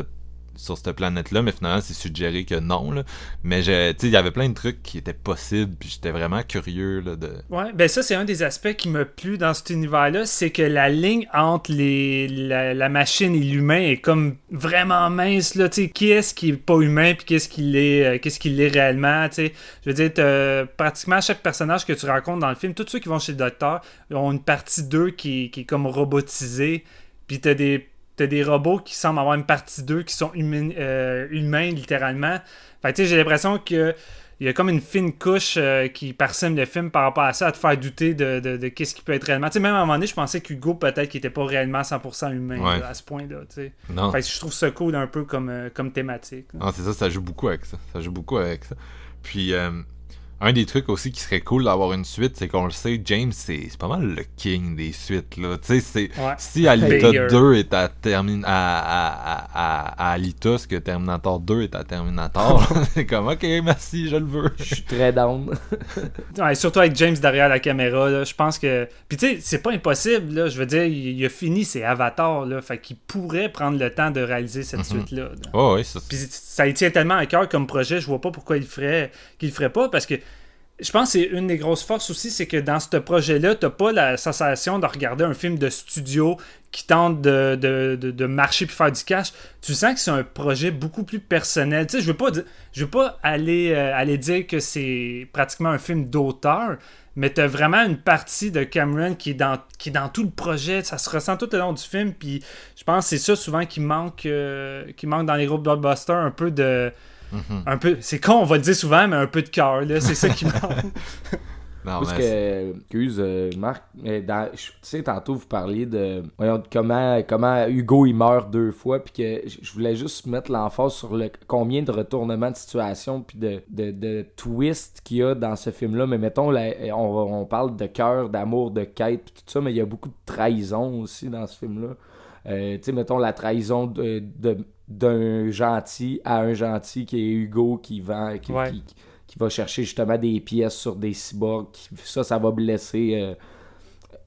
sur cette planète-là, mais finalement, c'est suggéré que non. Là. Mais il y avait plein de trucs qui étaient possibles, puis j'étais vraiment curieux là, de. Ouais, ben ça, c'est un des aspects qui me plu dans cet univers-là, c'est que la ligne entre les, la, machine et l'humain est comme vraiment mince, là, qui est-ce qui est pas humain, puis qu'est-ce qui l'est, euh, qu'est-ce qui l'est réellement, tu sais? Je veux dire, pratiquement chaque personnage que tu rencontres dans le film, tous ceux qui vont chez le docteur ont une partie d'eux qui, qui est comme robotisée, puis t'as des T'as des robots qui semblent avoir une partie d'eux qui sont humains, euh, humains littéralement. Fait tu sais, j'ai l'impression que il y a comme une fine couche euh, qui parsème le film par rapport à ça, à te faire douter de, de, de qu'est-ce qui peut être réellement. Tu sais, même à un moment donné, je pensais qu'Hugo, peut-être qu'il était pas réellement 100% humain Ouais. là, à ce point-là. tu sais. Fait que je trouve ça cool un peu comme, euh, comme thématique. là. Non, c'est ça, ça joue beaucoup avec ça. Ça joue beaucoup avec ça. Puis, euh, un des trucs aussi qui serait cool d'avoir une suite, c'est qu'on le sait, James, c'est pas mal le king des suites, là. Tu sais, c'est... Ouais. Si Alita Bigger. 2 est à, Termin à, à, à, à, à Alita, ce que Terminator 2 est à Terminator, c'est comme, ok, merci, je le veux. Je suis très down. Ouais, surtout avec James derrière la caméra, là, je pense que. Puis tu sais, c'est pas impossible, là. Je veux dire, il, il a fini ses avatars, là. Fait qu'il pourrait prendre le temps de réaliser cette Mhm. suite-là. là. Oh, oui, ça, Puis ça lui tient tellement à cœur comme projet, je vois pas pourquoi il ferait, qu'il ferait pas, parce que je pense que c'est une des grosses forces aussi, c'est que dans ce projet-là, t'as pas la sensation de regarder un film de studio qui tente de, de, de, marcher puis faire du cash. Tu sens que c'est un projet beaucoup plus personnel. Tu sais, je veux pas, je veux pas aller, euh, aller dire que c'est pratiquement un film d'auteur, mais t'as vraiment une partie de Cameron qui est dans, qui est dans tout le projet. Ça se ressent tout au long du film, puis je pense que c'est ça souvent qui manque, euh, qui manque dans les groupes blockbusters, un peu de Mhm. un peu c'est con on va le dire souvent mais un peu de cœur là c'est ça qui manque Non, Parce que, excuse, euh, Marc, mais dans, je- tu sais, tantôt, vous parliez de, voyons, de comment, comment Hugo, il meurt deux fois, puis que je je voulais juste mettre l'emphase sur le combien de retournements de situation, puis de, de, de twists qu'il y a dans ce film-là. Mais mettons, là, on, on parle de cœur, d'amour, de quête, puis tout ça, mais il y a beaucoup de trahison aussi dans ce film-là. Euh, tu sais, mettons la trahison de, de- d'un gentil à un gentil qui est Hugo qui vend, qui, Ouais. qui- qui va chercher justement des pièces sur des cyborgs. qui- ça, ça va blesser. euh,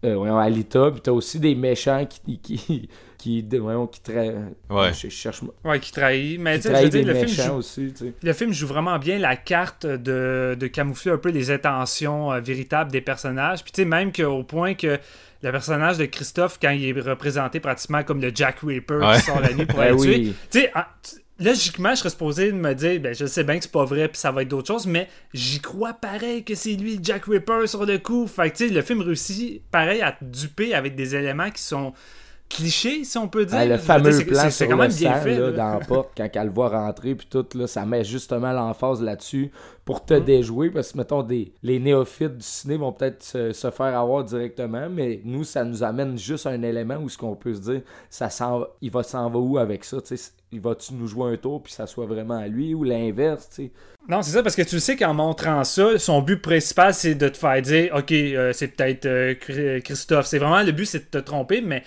euh, voyons, Alita, puis t'as aussi des méchants qui. qui qui, voyons, qui tra- Ouais. Je, cherche. Ouais, qui trahit. Mais tu sais, je veux trahit dire, des le film, méchants joue, aussi, le film joue vraiment bien la carte de, de camoufler un peu les intentions euh, véritables des personnages. Puis tu sais, même qu'au point que le personnage de Christophe, quand il est représenté pratiquement comme le Jack Ripper Ouais. qui sort la nuit pour Ben aller tuer, oui. tu sais, logiquement, je serais supposé de me dire, ben, je sais bien que c'est pas vrai, puis ça va être d'autres choses, mais j'y crois pareil que c'est lui, le Jack Ripper, sur le coup. Fait que, tu sais, le film réussit, pareil, à te duper avec des éléments qui sont clichés, si on peut dire. Ah, le dire, fameux c'est- plan c'est- quand même bien sang fait. là, dans la porte quand elle le voit rentrer puis tout là, ça met justement l'emphase là-dessus pour Mm. te déjouer parce que mettons des les néophytes du ciné vont peut-être se, se faire avoir directement mais nous ça nous amène juste un élément où ce qu'on peut se dire ça s'en il va s'en va où avec ça tu sais il va-tu nous jouer un tour puis ça soit vraiment à lui ou l'inverse tu sais Non, c'est ça, parce que tu sais qu'en montrant ça, son but principal, c'est de te faire dire, OK, euh, c'est peut-être euh, Christophe. C'est vraiment le but, c'est de te tromper, mais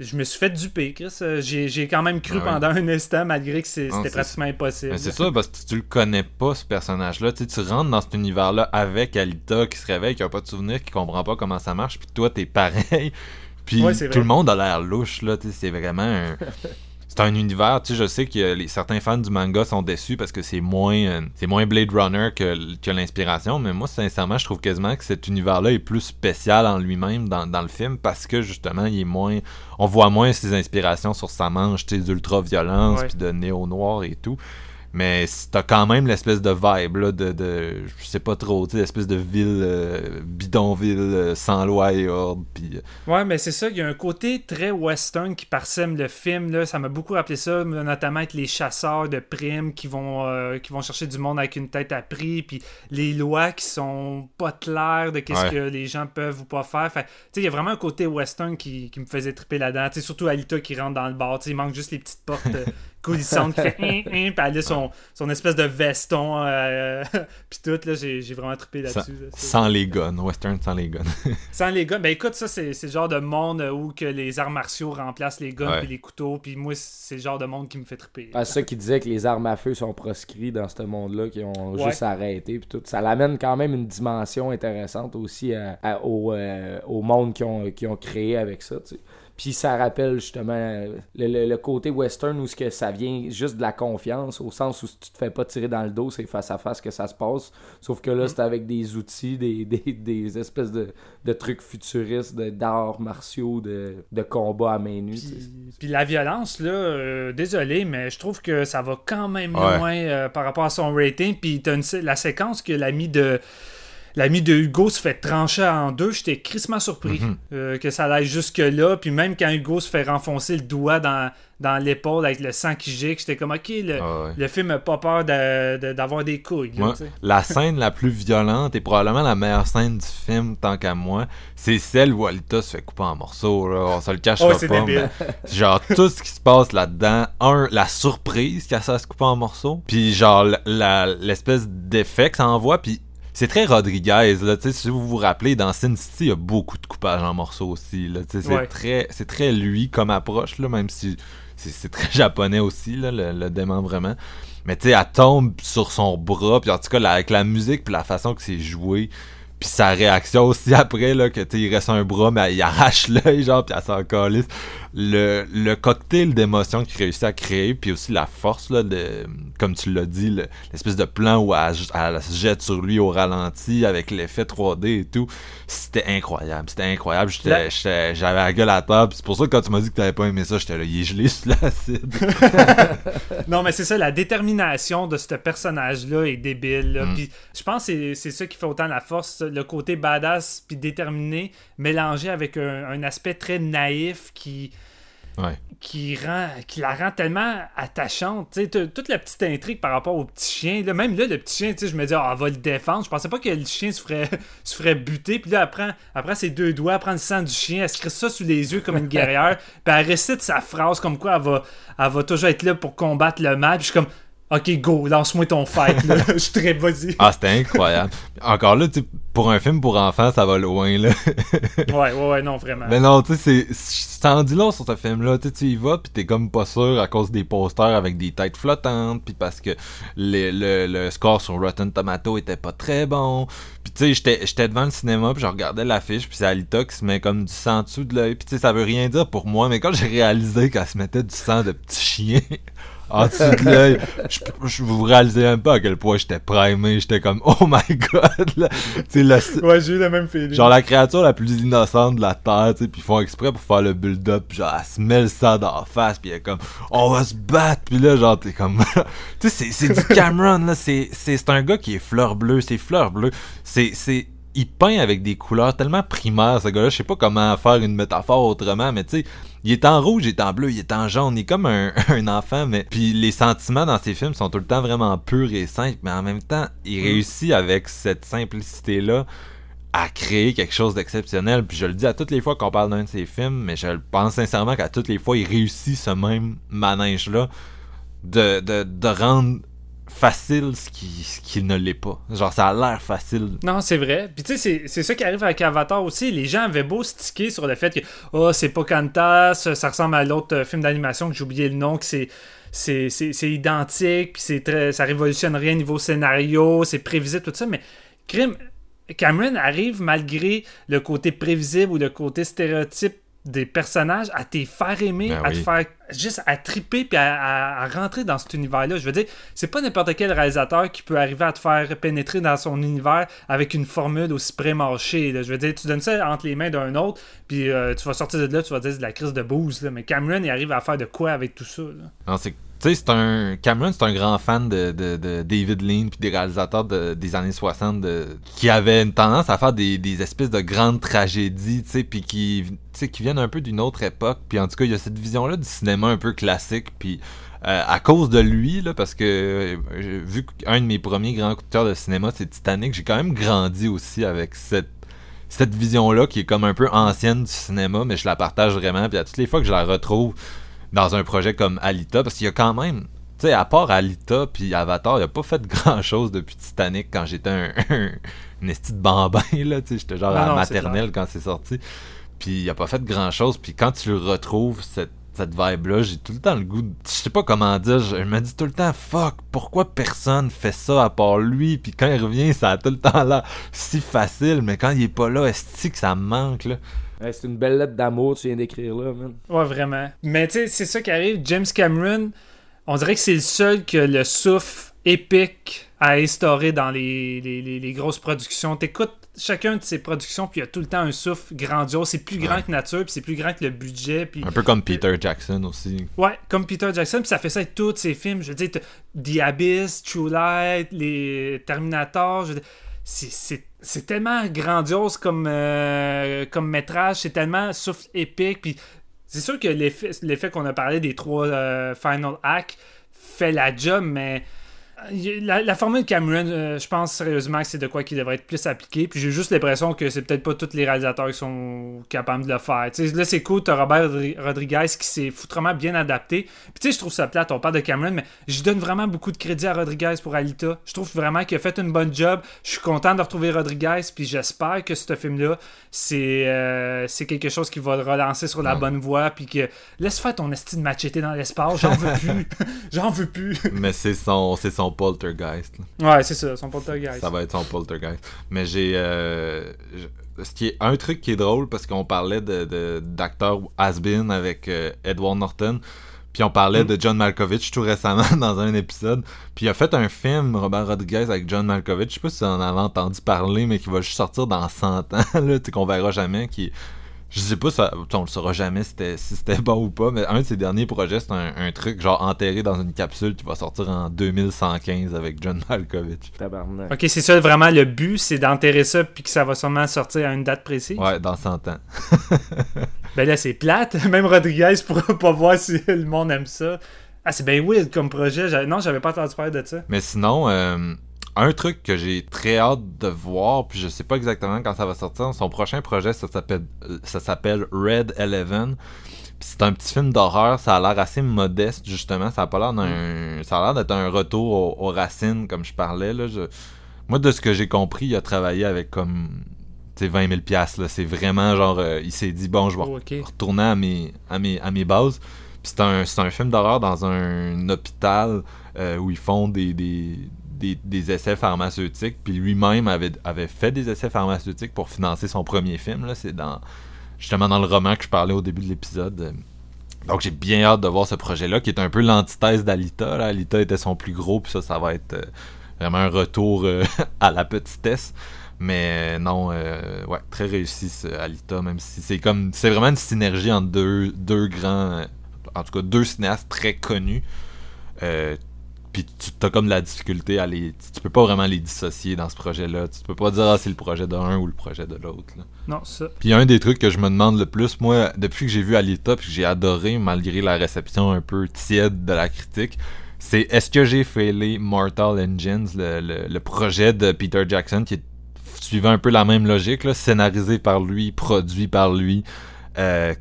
je me suis fait duper, Chris. Euh, J'ai quand même cru Ah pendant un instant, malgré que c'était pratiquement impossible. Mais c'est ça, parce que tu le connais pas, ce personnage-là. Tu sais, tu rentres dans cet univers-là avec Alita qui se réveille, qui a pas de souvenir, qui comprend pas comment ça marche, puis toi, t'es pareil. Puis Ouais, tout le monde a l'air louche, là. tu sais, C'est vraiment un... C'est un univers, tu sais, je sais que les, certains fans du manga sont déçus parce que c'est moins euh, c'est moins Blade Runner que, que l'inspiration, mais moi, sincèrement, je trouve quasiment que cet univers-là est plus spécial en lui-même dans, dans le film parce que, justement, il est moins... On voit moins ses inspirations sur sa manche, tu sais, d'ultra-violence, puis de néo-noir et tout. Mais t'as quand même l'espèce de vibe là, de, de je sais pas trop, l'espèce de ville euh, bidonville euh, sans loi et ordre. Puis euh, Ouais, mais c'est ça, il y a un côté très western qui parsème le film. Là. Ça m'a beaucoup rappelé ça, notamment avec les chasseurs de primes qui vont, euh, qui vont chercher du monde avec une tête à prix, puis les lois qui sont pas claires de qu'est-ce Ouais. que les gens peuvent ou pas faire. Fait, tu sais, il y a vraiment un côté western qui, qui me faisait triper là-dedans. Surtout Alita qui rentre dans le bar. Il manque juste les petites portes coulissantes qui fait hein, hein, puis elle a son, son espèce de veston, euh, puis tout. Là, j'ai, j'ai vraiment trippé sans, là-dessus. là. Sans les guns, western sans les guns. sans les guns, ben écoute, ça c'est c'est le genre de monde où que les arts martiaux remplacent les guns puis les couteaux, puis moi c'est le genre de monde qui me fait triper. Ah, c'est ça qui disait que les armes à feu sont proscrits dans ce monde-là, qui ont Ouais. juste arrêté. Puis tout. Ça l'amène quand même une dimension intéressante aussi à- à- au, euh, au monde qu'ils ont, qu'ils ont créé avec ça. tu sais. Puis ça rappelle justement euh, le, le- le côté western où ce que ça vient juste de la confiance, au sens où si tu te fais pas tirer dans le dos, c'est face à face que ça se passe. Sauf que là, c'est avec des outils, des, des, des espèces de, de trucs futuristes, d'arts martiaux, de, de combats à main nue. Puis, puis la violence, là, euh, désolé, mais je trouve que ça va quand même Ouais. loin euh, par rapport à son rating. Puis t'as une la séquence que l'ami de l'ami de Hugo se fait trancher en deux, j'étais crissement surpris Mhm. euh, que ça aille jusque-là. Puis même quand Hugo se fait renfoncer le doigt dans, dans l'épaule avec le sang qui gicle, j'étais comme, ok, le, Ah ouais. le film n'a pas peur de- de- d'avoir des couilles. là, Moi, la scène la plus violente et probablement la meilleure scène du film, tant qu'à moi, c'est celle où Alita se fait couper en morceaux. Là. On se le cachera Oh, c'est pas. mais genre, tout ce qui se passe là-dedans, un, la surprise qu'elle se couper en morceaux, puis genre, l'espèce d'effet que ça envoie, puis c'est très Rodriguez, là, tu sais, si vous vous rappelez, dans Sin City, il y a beaucoup de coupage en morceaux aussi, là, c'est Ouais. très, c'est très lui comme approche, là, même si c'est, très japonais aussi, là, le, le démembrement. Mais tu sais, elle tombe sur son bras, puis en tout cas, avec la musique, puis la façon que c'est joué, puis sa réaction aussi après, là, que tu sais, il reste un bras, mais il arrache l'œil, genre, puis elle s'en calisse. Le, le cocktail d'émotions qu'il réussit à créer, puis aussi la force, là, de, comme tu l'as dit, le- l'espèce de plan où elle, elle se jette sur lui au ralenti avec l'effet 3D et tout, c'était incroyable, c'était incroyable. J'étais- La- j'étais- J'avais la gueule à table, puis c'est pour ça que quand tu m'as dit que t'avais pas aimé ça, j'étais là, il est gelé sur l'acide. Non, mais c'est ça, la détermination de ce personnage-là est débile. Mm. Puis je pense que c'est- c'est ça qui fait autant la force, le côté badass puis déterminé, mélangé avec un, un aspect très naïf qui, Ouais. qui, rend, qui la rend tellement attachante. Toute la petite intrigue par rapport au petit chien. Là, même là, le petit chien, tu sais, je me dis, ah, elle va le défendre. Je pensais pas que le chien se ferait, se ferait buter. Puis là, elle prend, elle prend ses deux doigts, elle prend le sang du chien, elle se crisse ça sous les yeux comme une guerrière. puis elle récite sa phrase comme quoi elle va, elle va toujours être là pour combattre le mal. Puis je suis comme, Ok, go, lance-moi ton fight, là. Je suis très vas-y. Ah, c'était incroyable. Encore là, tu pour un film pour enfants, ça va loin, là. ouais, ouais, ouais, non, vraiment. Mais non, tu sais, c'est. Dit long sur ce film-là. Tu sais, tu y vas, pis t'es comme pas sûr à cause des posters avec des têtes flottantes, puis parce que le, le, le score sur Rotten Tomato était pas très bon. Puis tu sais, j'étais devant le cinéma, puis je regardais l'affiche, puis c'est Alita qui se met comme du sang dessous de l'œil. Puis tu sais, ça veut rien dire pour moi, mais quand j'ai réalisé qu'elle se mettait du sang de petit chien en dessous de l'œil. Je, je vous réalisez même pas à quel point j'étais primé. J'étais comme, oh my god. Là. Le, ouais, j'ai eu le même feeling. Genre la créature la plus innocente de la Terre, tu sais, puis ils font exprès pour faire le build-up. Genre, elle se met le sang dans la face, puis elle est comme, on va se battre. Puis là, genre, t'es comme, tu sais, c'est du Cameron, là. C'est un gars qui est fleur bleue. C'est fleur bleue. C'est il peint avec des couleurs tellement primaires, ce gars-là. Je sais pas comment faire une métaphore autrement, mais tu sais, il est en rouge, il est en bleu, il est en jaune, il est comme un, enfant, mais puis les sentiments dans ses films sont tout le temps vraiment purs et simples, mais en même temps, il mm. réussit avec cette simplicité-là à créer quelque chose d'exceptionnel. Puis je le dis à toutes les fois qu'on parle d'un de ses films, mais je pense sincèrement qu'à toutes les fois, il réussit ce même manège-là de, de, de rendre facile ce qui, ne l'est pas. Genre, ça a l'air facile. Non, c'est vrai. Puis tu sais, c'est ça qui arrive avec Avatar aussi. Les gens avaient beau sticker sur le fait que oh, c'est pas Qantas, ça ressemble à l'autre euh, film d'animation que j'ai oublié le nom, que c'est c'est identique, puis c'est très ça révolutionne rien niveau scénario, c'est prévisible tout ça, mais Cameron arrive malgré le côté prévisible ou le côté stéréotype des personnages à te faire aimer, ben à te faire juste à triper puis à, rentrer dans cet univers-là. Je veux dire, c'est pas n'importe quel réalisateur qui peut arriver à te faire pénétrer dans son univers avec une formule aussi pré-marchée. Je veux dire, tu donnes ça entre les mains d'un autre, puis euh, tu vas sortir de là, tu vas dire c'est de la crise de booze. Mais Cameron, il arrive à faire de quoi avec tout ça. Non, c'est tu sais, c'est un. Cameron, c'est un grand fan de, David Lean puis des réalisateurs des années 60 qui avaient une tendance à faire des, espèces de grandes tragédies, tu sais, puis qui, qui viennent un peu d'une autre époque. Puis en tout cas, il y a cette vision-là du cinéma un peu classique. Puis euh, à cause de lui, là, parce que euh, vu qu'un de mes premiers grands coups de de cinéma, c'est Titanic, j'ai quand même grandi aussi avec cette cette vision-là qui est comme un peu ancienne du cinéma, mais je la partage vraiment. Puis à toutes les fois que je la retrouve dans un projet comme Alita, parce qu'il y a quand même, tu sais, à part Alita puis Avatar, il a pas fait grand chose depuis Titanic quand j'étais un, un, esti de bambin, là, tu sais, j'étais genre à maternelle quand c'est sorti. Puis il a pas fait grand chose, puis quand tu retrouves cette cette vibe-là, j'ai tout le temps le goût de... Je sais pas comment dire, je, me dis tout le temps, fuck, pourquoi personne fait ça à part lui? Puis quand il revient, ça a tout le temps là si facile, mais quand il est pas là, est-ce que ça me manque, là? C'est une belle lettre d'amour, tu viens d'écrire là, man. Ouais, vraiment. Mais tu sais, c'est ça qui arrive. James Cameron, on dirait que c'est le seul que le souffle épique à instaurer dans les, les, grosses productions. T'écoutes chacun de ses productions, puis il y a tout le temps un souffle grandiose. C'est plus grand que nature, puis c'est plus grand que le budget. Puis... Un peu comme Peter Jackson aussi. Ouais, comme Peter Jackson, puis ça fait ça avec tous ses films. Je veux dire, The Abyss, True Light, les Terminator. Je veux dire, c'est tellement grandiose comme, euh, comme métrage, c'est tellement souffle épique. Puis c'est sûr que l'effet qu'on a parlé des trois euh, Final Acts fait la job, mais la, formule Cameron, euh, je pense sérieusement que c'est de quoi qui devrait être plus appliqué. Puis j'ai juste l'impression que c'est peut-être pas tous les réalisateurs qui sont capables de le faire. là, c'est cool, t'as Robert Rodriguez qui s'est foutrement bien adapté. Puis tu sais, je trouve ça plate, on parle de Cameron, mais je donne vraiment beaucoup de crédit à Rodriguez pour Alita. Je trouve vraiment qu'il a fait une bonne job. Je suis content de retrouver Rodriguez, puis j'espère que ce film-là, c'est euh, c'est quelque chose qui va le relancer sur la bonne voie. Puis que laisse faire ton estime machete dans l'espace, j'en veux plus. j'en veux plus. mais c'est son, son poltergeist. Ouais, c'est ça, son poltergeist. Ça va être son poltergeist. Mais j'ai. Euh, ce qui est un truc qui est drôle parce qu'on parlait de d'acteur has-been avec euh, Edward Norton. Puis on parlait mm. de John Malkovich tout récemment dans un épisode. Puis il a fait un film, Robert Rodriguez, avec John Malkovich. Je sais pas si vous en avez entendu parler, mais qui va juste sortir dans 100 ans, là, qu'on verra jamais. Qui, je sais pas, ça, on le saura jamais si c'était bon ou pas, mais un de ses derniers projets, c'est un, truc genre enterré dans une capsule qui va sortir en 2115 avec John Malkovich. Ok, c'est ça vraiment le but, c'est d'enterrer ça puis que ça va sûrement sortir à une date précise? Ouais, dans 100 ans. ben là, c'est plate. Même Rodriguez pourra pas voir si le monde aime ça. Ah, c'est bien weird comme projet. Non, j'avais pas entendu parler de ça. Mais sinon, euh, un truc que j'ai très hâte de voir, puis je sais pas exactement quand ça va sortir. Son prochain projet, ça s'appelle, ça s'appelle Red Eleven. Puis c'est un petit film d'horreur, ça a l'air assez modeste justement, ça a pas l'air d'un ça a l'air d'être un retour aux, racines comme je parlais là, moi de ce que j'ai compris, il a travaillé avec comme 20 000 pièces c'est vraiment genre euh, il s'est dit bon, je vais oh, retourner à mes à mes à mes bases. Puis c'est un, un film d'horreur dans un, hôpital euh, où ils font des, des, des, essais pharmaceutiques. Puis lui-même avait, avait fait des essais pharmaceutiques pour financer son premier film. C'est dans justement dans le roman que je parlais au début de l'épisode. Donc j'ai bien hâte de voir ce projet-là, qui est un peu l'antithèse d'Alita. Alita était son plus gros, puis ça, ça va être euh, vraiment un retour euh, à la petitesse. Mais non, euh, ouais, très réussi Alita, même si c'est comme. C'est vraiment une synergie entre deux, deux grands. En tout cas, deux cinéastes très connus. Euh, puis tu as comme la difficulté à les. Tu peux pas vraiment les dissocier dans ce projet-là. Tu peux pas dire ah c'est le projet d'un ou le projet de l'autre. Non, ça. Puis un des trucs que je me demande le plus, moi, depuis que j'ai vu Alita, puis que j'ai adoré malgré la réception un peu tiède de la critique, c'est est-ce que j'ai fait les Mortal Engines, le, projet de Peter Jackson qui suivait un peu la même logique, là, scénarisé par lui, produit par lui, euh,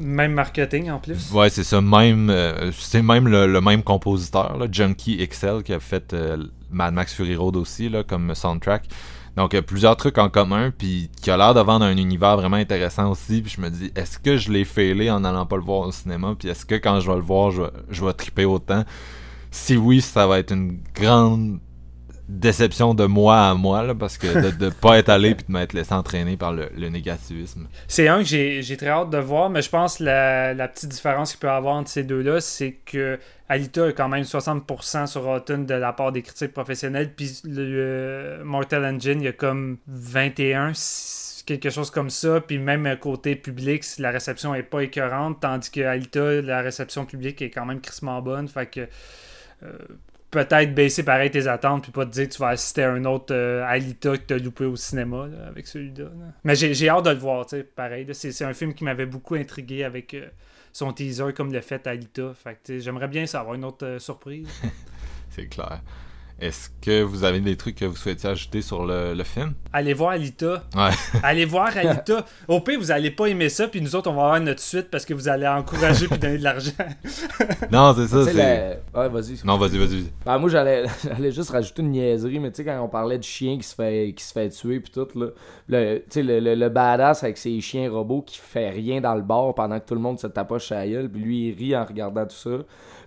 même marketing en plus. Ouais, c'est ça. Même, euh, c'est même le, même compositeur, Junkie XL, qui a fait euh, Mad Max Fury Road aussi, là, comme soundtrack. Donc, il y a plusieurs trucs en commun, puis qui a l'air de vendre un univers vraiment intéressant aussi. Puis je me dis, est-ce que je l'ai failé en n'allant pas le voir au cinéma? Puis est-ce que quand je vais le voir, je vais triper autant? Si oui, ça va être une grande déception de moi à moi, là, parce que de ne pas être allé puis de m'être laissé entraîner par le, négativisme. C'est un que j'ai très hâte de voir, mais je pense que la, la petite différence qu'il peut y avoir entre ces deux-là, c'est que Alita a quand même 60% sur Rotten de la part des critiques professionnelles, puis le, Mortal Engine, il y a comme 21, quelque chose comme ça, puis même côté public, la réception est pas écœurante, tandis que Alita, la réception publique est quand même crissement bonne, fait que... Euh, peut-être baisser pareil tes attentes puis pas te dire que tu vas assister à un autre euh, Alita que t'as loupé au cinéma avec celui-là. Mais j'ai hâte de le voir, tu sais, pareil. C'est un film qui m'avait beaucoup intrigué avec euh, son teaser comme le fait Alita. Fait j'aimerais bien savoir une autre euh, surprise. C'est clair. Est-ce que vous avez des trucs que vous souhaitez ajouter sur le, film? Allez voir Alita. Ouais. Allez voir Alita. Au pire, vous allez pas aimer ça, puis nous autres, on va avoir notre suite parce que vous allez encourager puis donner de l'argent. non, c'est ça. C'est... Ouais, vas-y. Non, vas-y, vas-y. Ben, moi, j'allais, j'allais juste rajouter une niaiserie, mais tu sais, quand on parlait du chien qui se fait, qui se fait tuer, puis tout, là, le, tu sais, le, le, badass avec ses chiens robots qui fait rien dans le bar pendant que tout le monde se tapoche à la gueule, puis lui, il rit en regardant tout ça.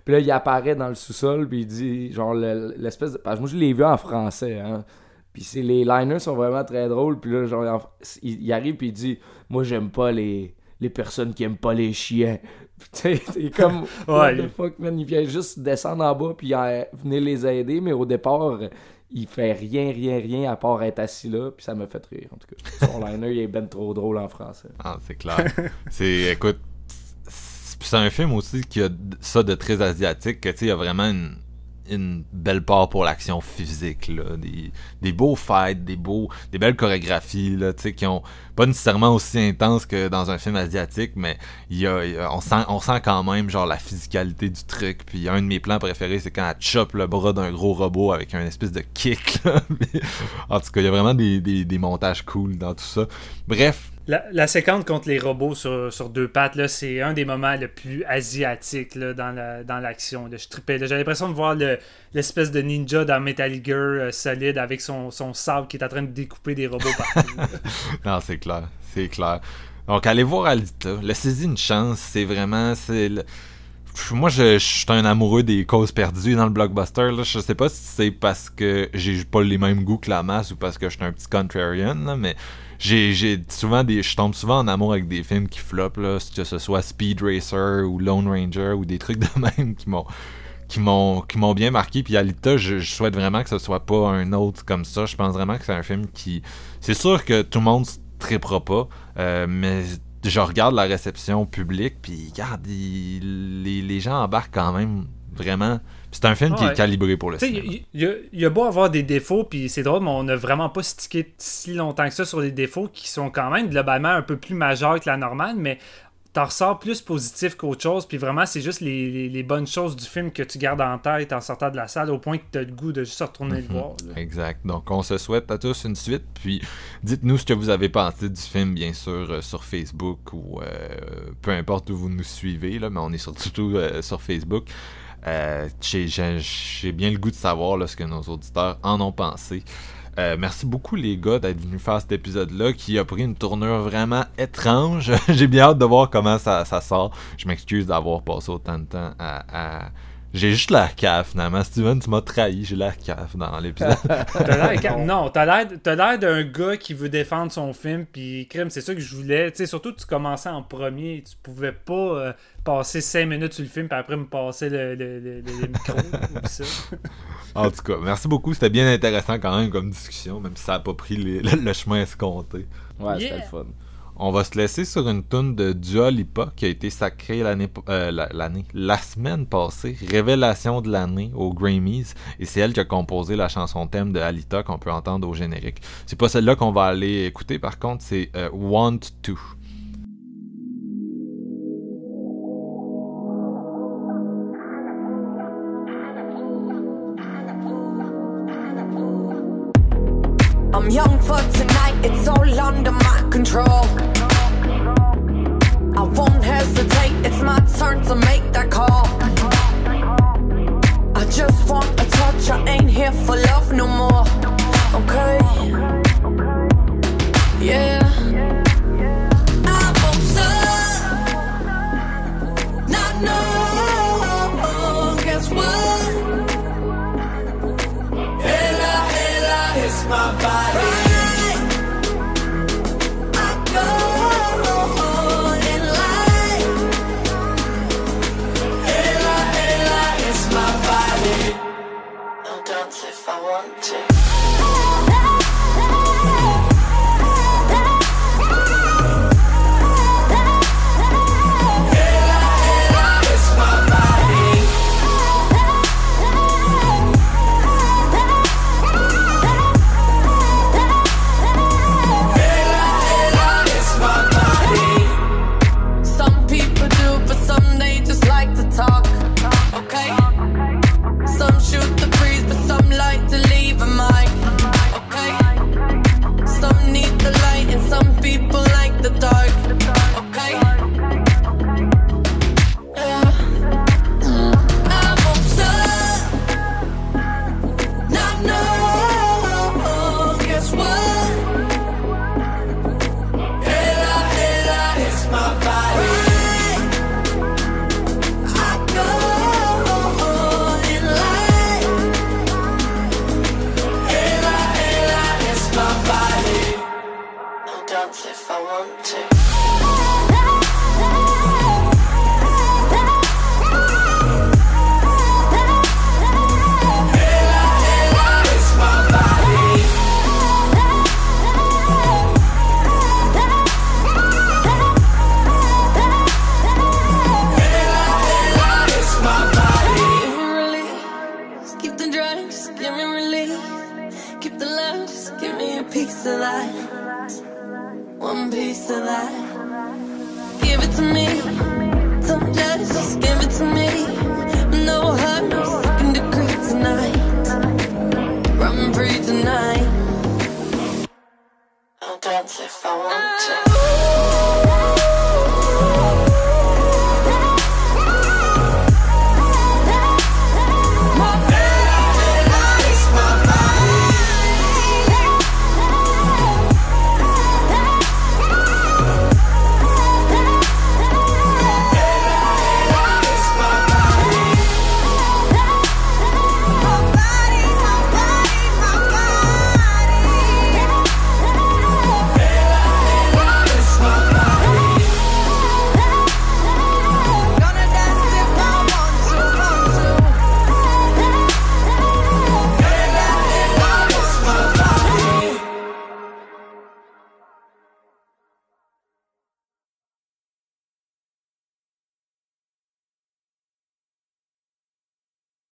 Puis là, il apparaît dans le sous-sol, puis il dit, genre, l'espèce de. Parce que moi, je l'ai vu en français, hein. Puis les liners sont vraiment très drôles. Puis là, genre, il, arrive, puis il dit, moi, j'aime pas les, les personnes qui aiment pas les chiens. Tu sais, comme, ouais, fuck, man, il vient juste descendre en bas, puis venir les aider, mais au départ, il fait rien, rien, rien à part être assis là, puis ça me fait rire, en tout cas. Son liner, il est ben trop drôle en français. Ah, c'est clair. c'est, écoute, c'est un film aussi qui a ça de très asiatique, que tu sais, il y a vraiment une, belle part pour l'action physique là. Des, des, beaux fights des beaux des belles chorégraphies là tu sais qui ont pas nécessairement aussi intenses que dans un film asiatique mais il y a, on sent on sent quand même genre la physicalité du truc. Puis un de mes plans préférés c'est quand elle chope le bras d'un gros robot avec un espèce de kick en tout cas il y a vraiment des, des, des montages cool dans tout ça. Bref la, séquence contre les robots sur, deux pattes, là, c'est un des moments les plus asiatiques là, dans, l'action. je tripais. J'ai l'impression de voir l'espèce de ninja dans Metal Gear euh, solide avec son, son sabre qui est en train de découper des robots partout. non, c'est clair. C'est clair. Donc, allez voir Alita. Laissez-y une chance. C'est vraiment. c'est moi, je, suis un amoureux des causes perdues dans le blockbuster. Là. Je sais pas si c'est parce que j'ai pas les mêmes goûts que la masse ou parce que je suis un petit contrarian, mais j'ai souvent des je tombe souvent en amour avec des films qui flopent là, que ce soit Speed Racer ou Lone Ranger ou des trucs de même qui m'ont qui m'ont qui m'ont bien marqué. Puis Alita je, je, souhaite vraiment que ce soit pas un autre comme ça. Je pense vraiment que c'est un film qui c'est sûr que tout le monde tripera pas euh, mais je regarde la réception publique puis regarde les, les gens embarquent quand même vraiment c'est un film qui est calibré pour le cinéma. Il y, a beau avoir des défauts, puis c'est drôle, mais on n'a vraiment pas stické si longtemps que ça sur des défauts qui sont quand même globalement un peu plus majeurs que la normale, mais t'en ressors plus positif qu'autre chose. Puis vraiment, c'est juste les, les- les bonnes choses du film que tu gardes en tête en sortant de la salle au point que t'as le goût de juste retourner le Mhm. voir. là. Exact. Donc, on se souhaite à tous une suite. Puis, dites-nous ce que vous avez pensé du film, bien sûr, euh, sur Facebook ou euh, peu importe où vous nous suivez, là, mais on est surtout euh, sur Facebook. Euh, J'ai bien le goût de savoir ce que nos auditeurs en ont pensé. Euh, merci beaucoup les gars d'être venus faire cet épisode-là qui a pris une tournure vraiment étrange. J'ai bien hâte de voir comment ça, sort. Je m'excuse d'avoir passé autant de temps à- J'ai juste l'air cave finalement. Steven, tu m'as trahi. J'ai l'air cave dans l'épisode. T'as l'air- non, t'as l'air, t'as l'air d'un gars qui veut défendre son film, puis crime, c'est ça que je voulais. Tu sais, surtout tu commençais en premier, tu pouvais pas euh, passer 5 minutes sur le film, puis après me passer le, le, le- le- le micro. ou ça. En tout cas, merci beaucoup. C'était bien intéressant quand même comme discussion, même si ça n'a pas pris les- le, le chemin escompté. Ouais, Yeah. c'était le fun. On va se laisser sur une tune de Dua Lipa qui a été sacrée l'année, euh, la, l'année, la semaine passée, révélation de l'année aux Grammys, et c'est elle qui a composé la chanson thème de Alita qu'on peut entendre au générique. C'est pas celle-là qu'on va aller écouter, par contre, c'est euh, Want To. I'm it's all under my control. I won't hesitate, it's my turn to make that call. I just want a touch, I ain't here for love no more. Okay, yeah. if I want to.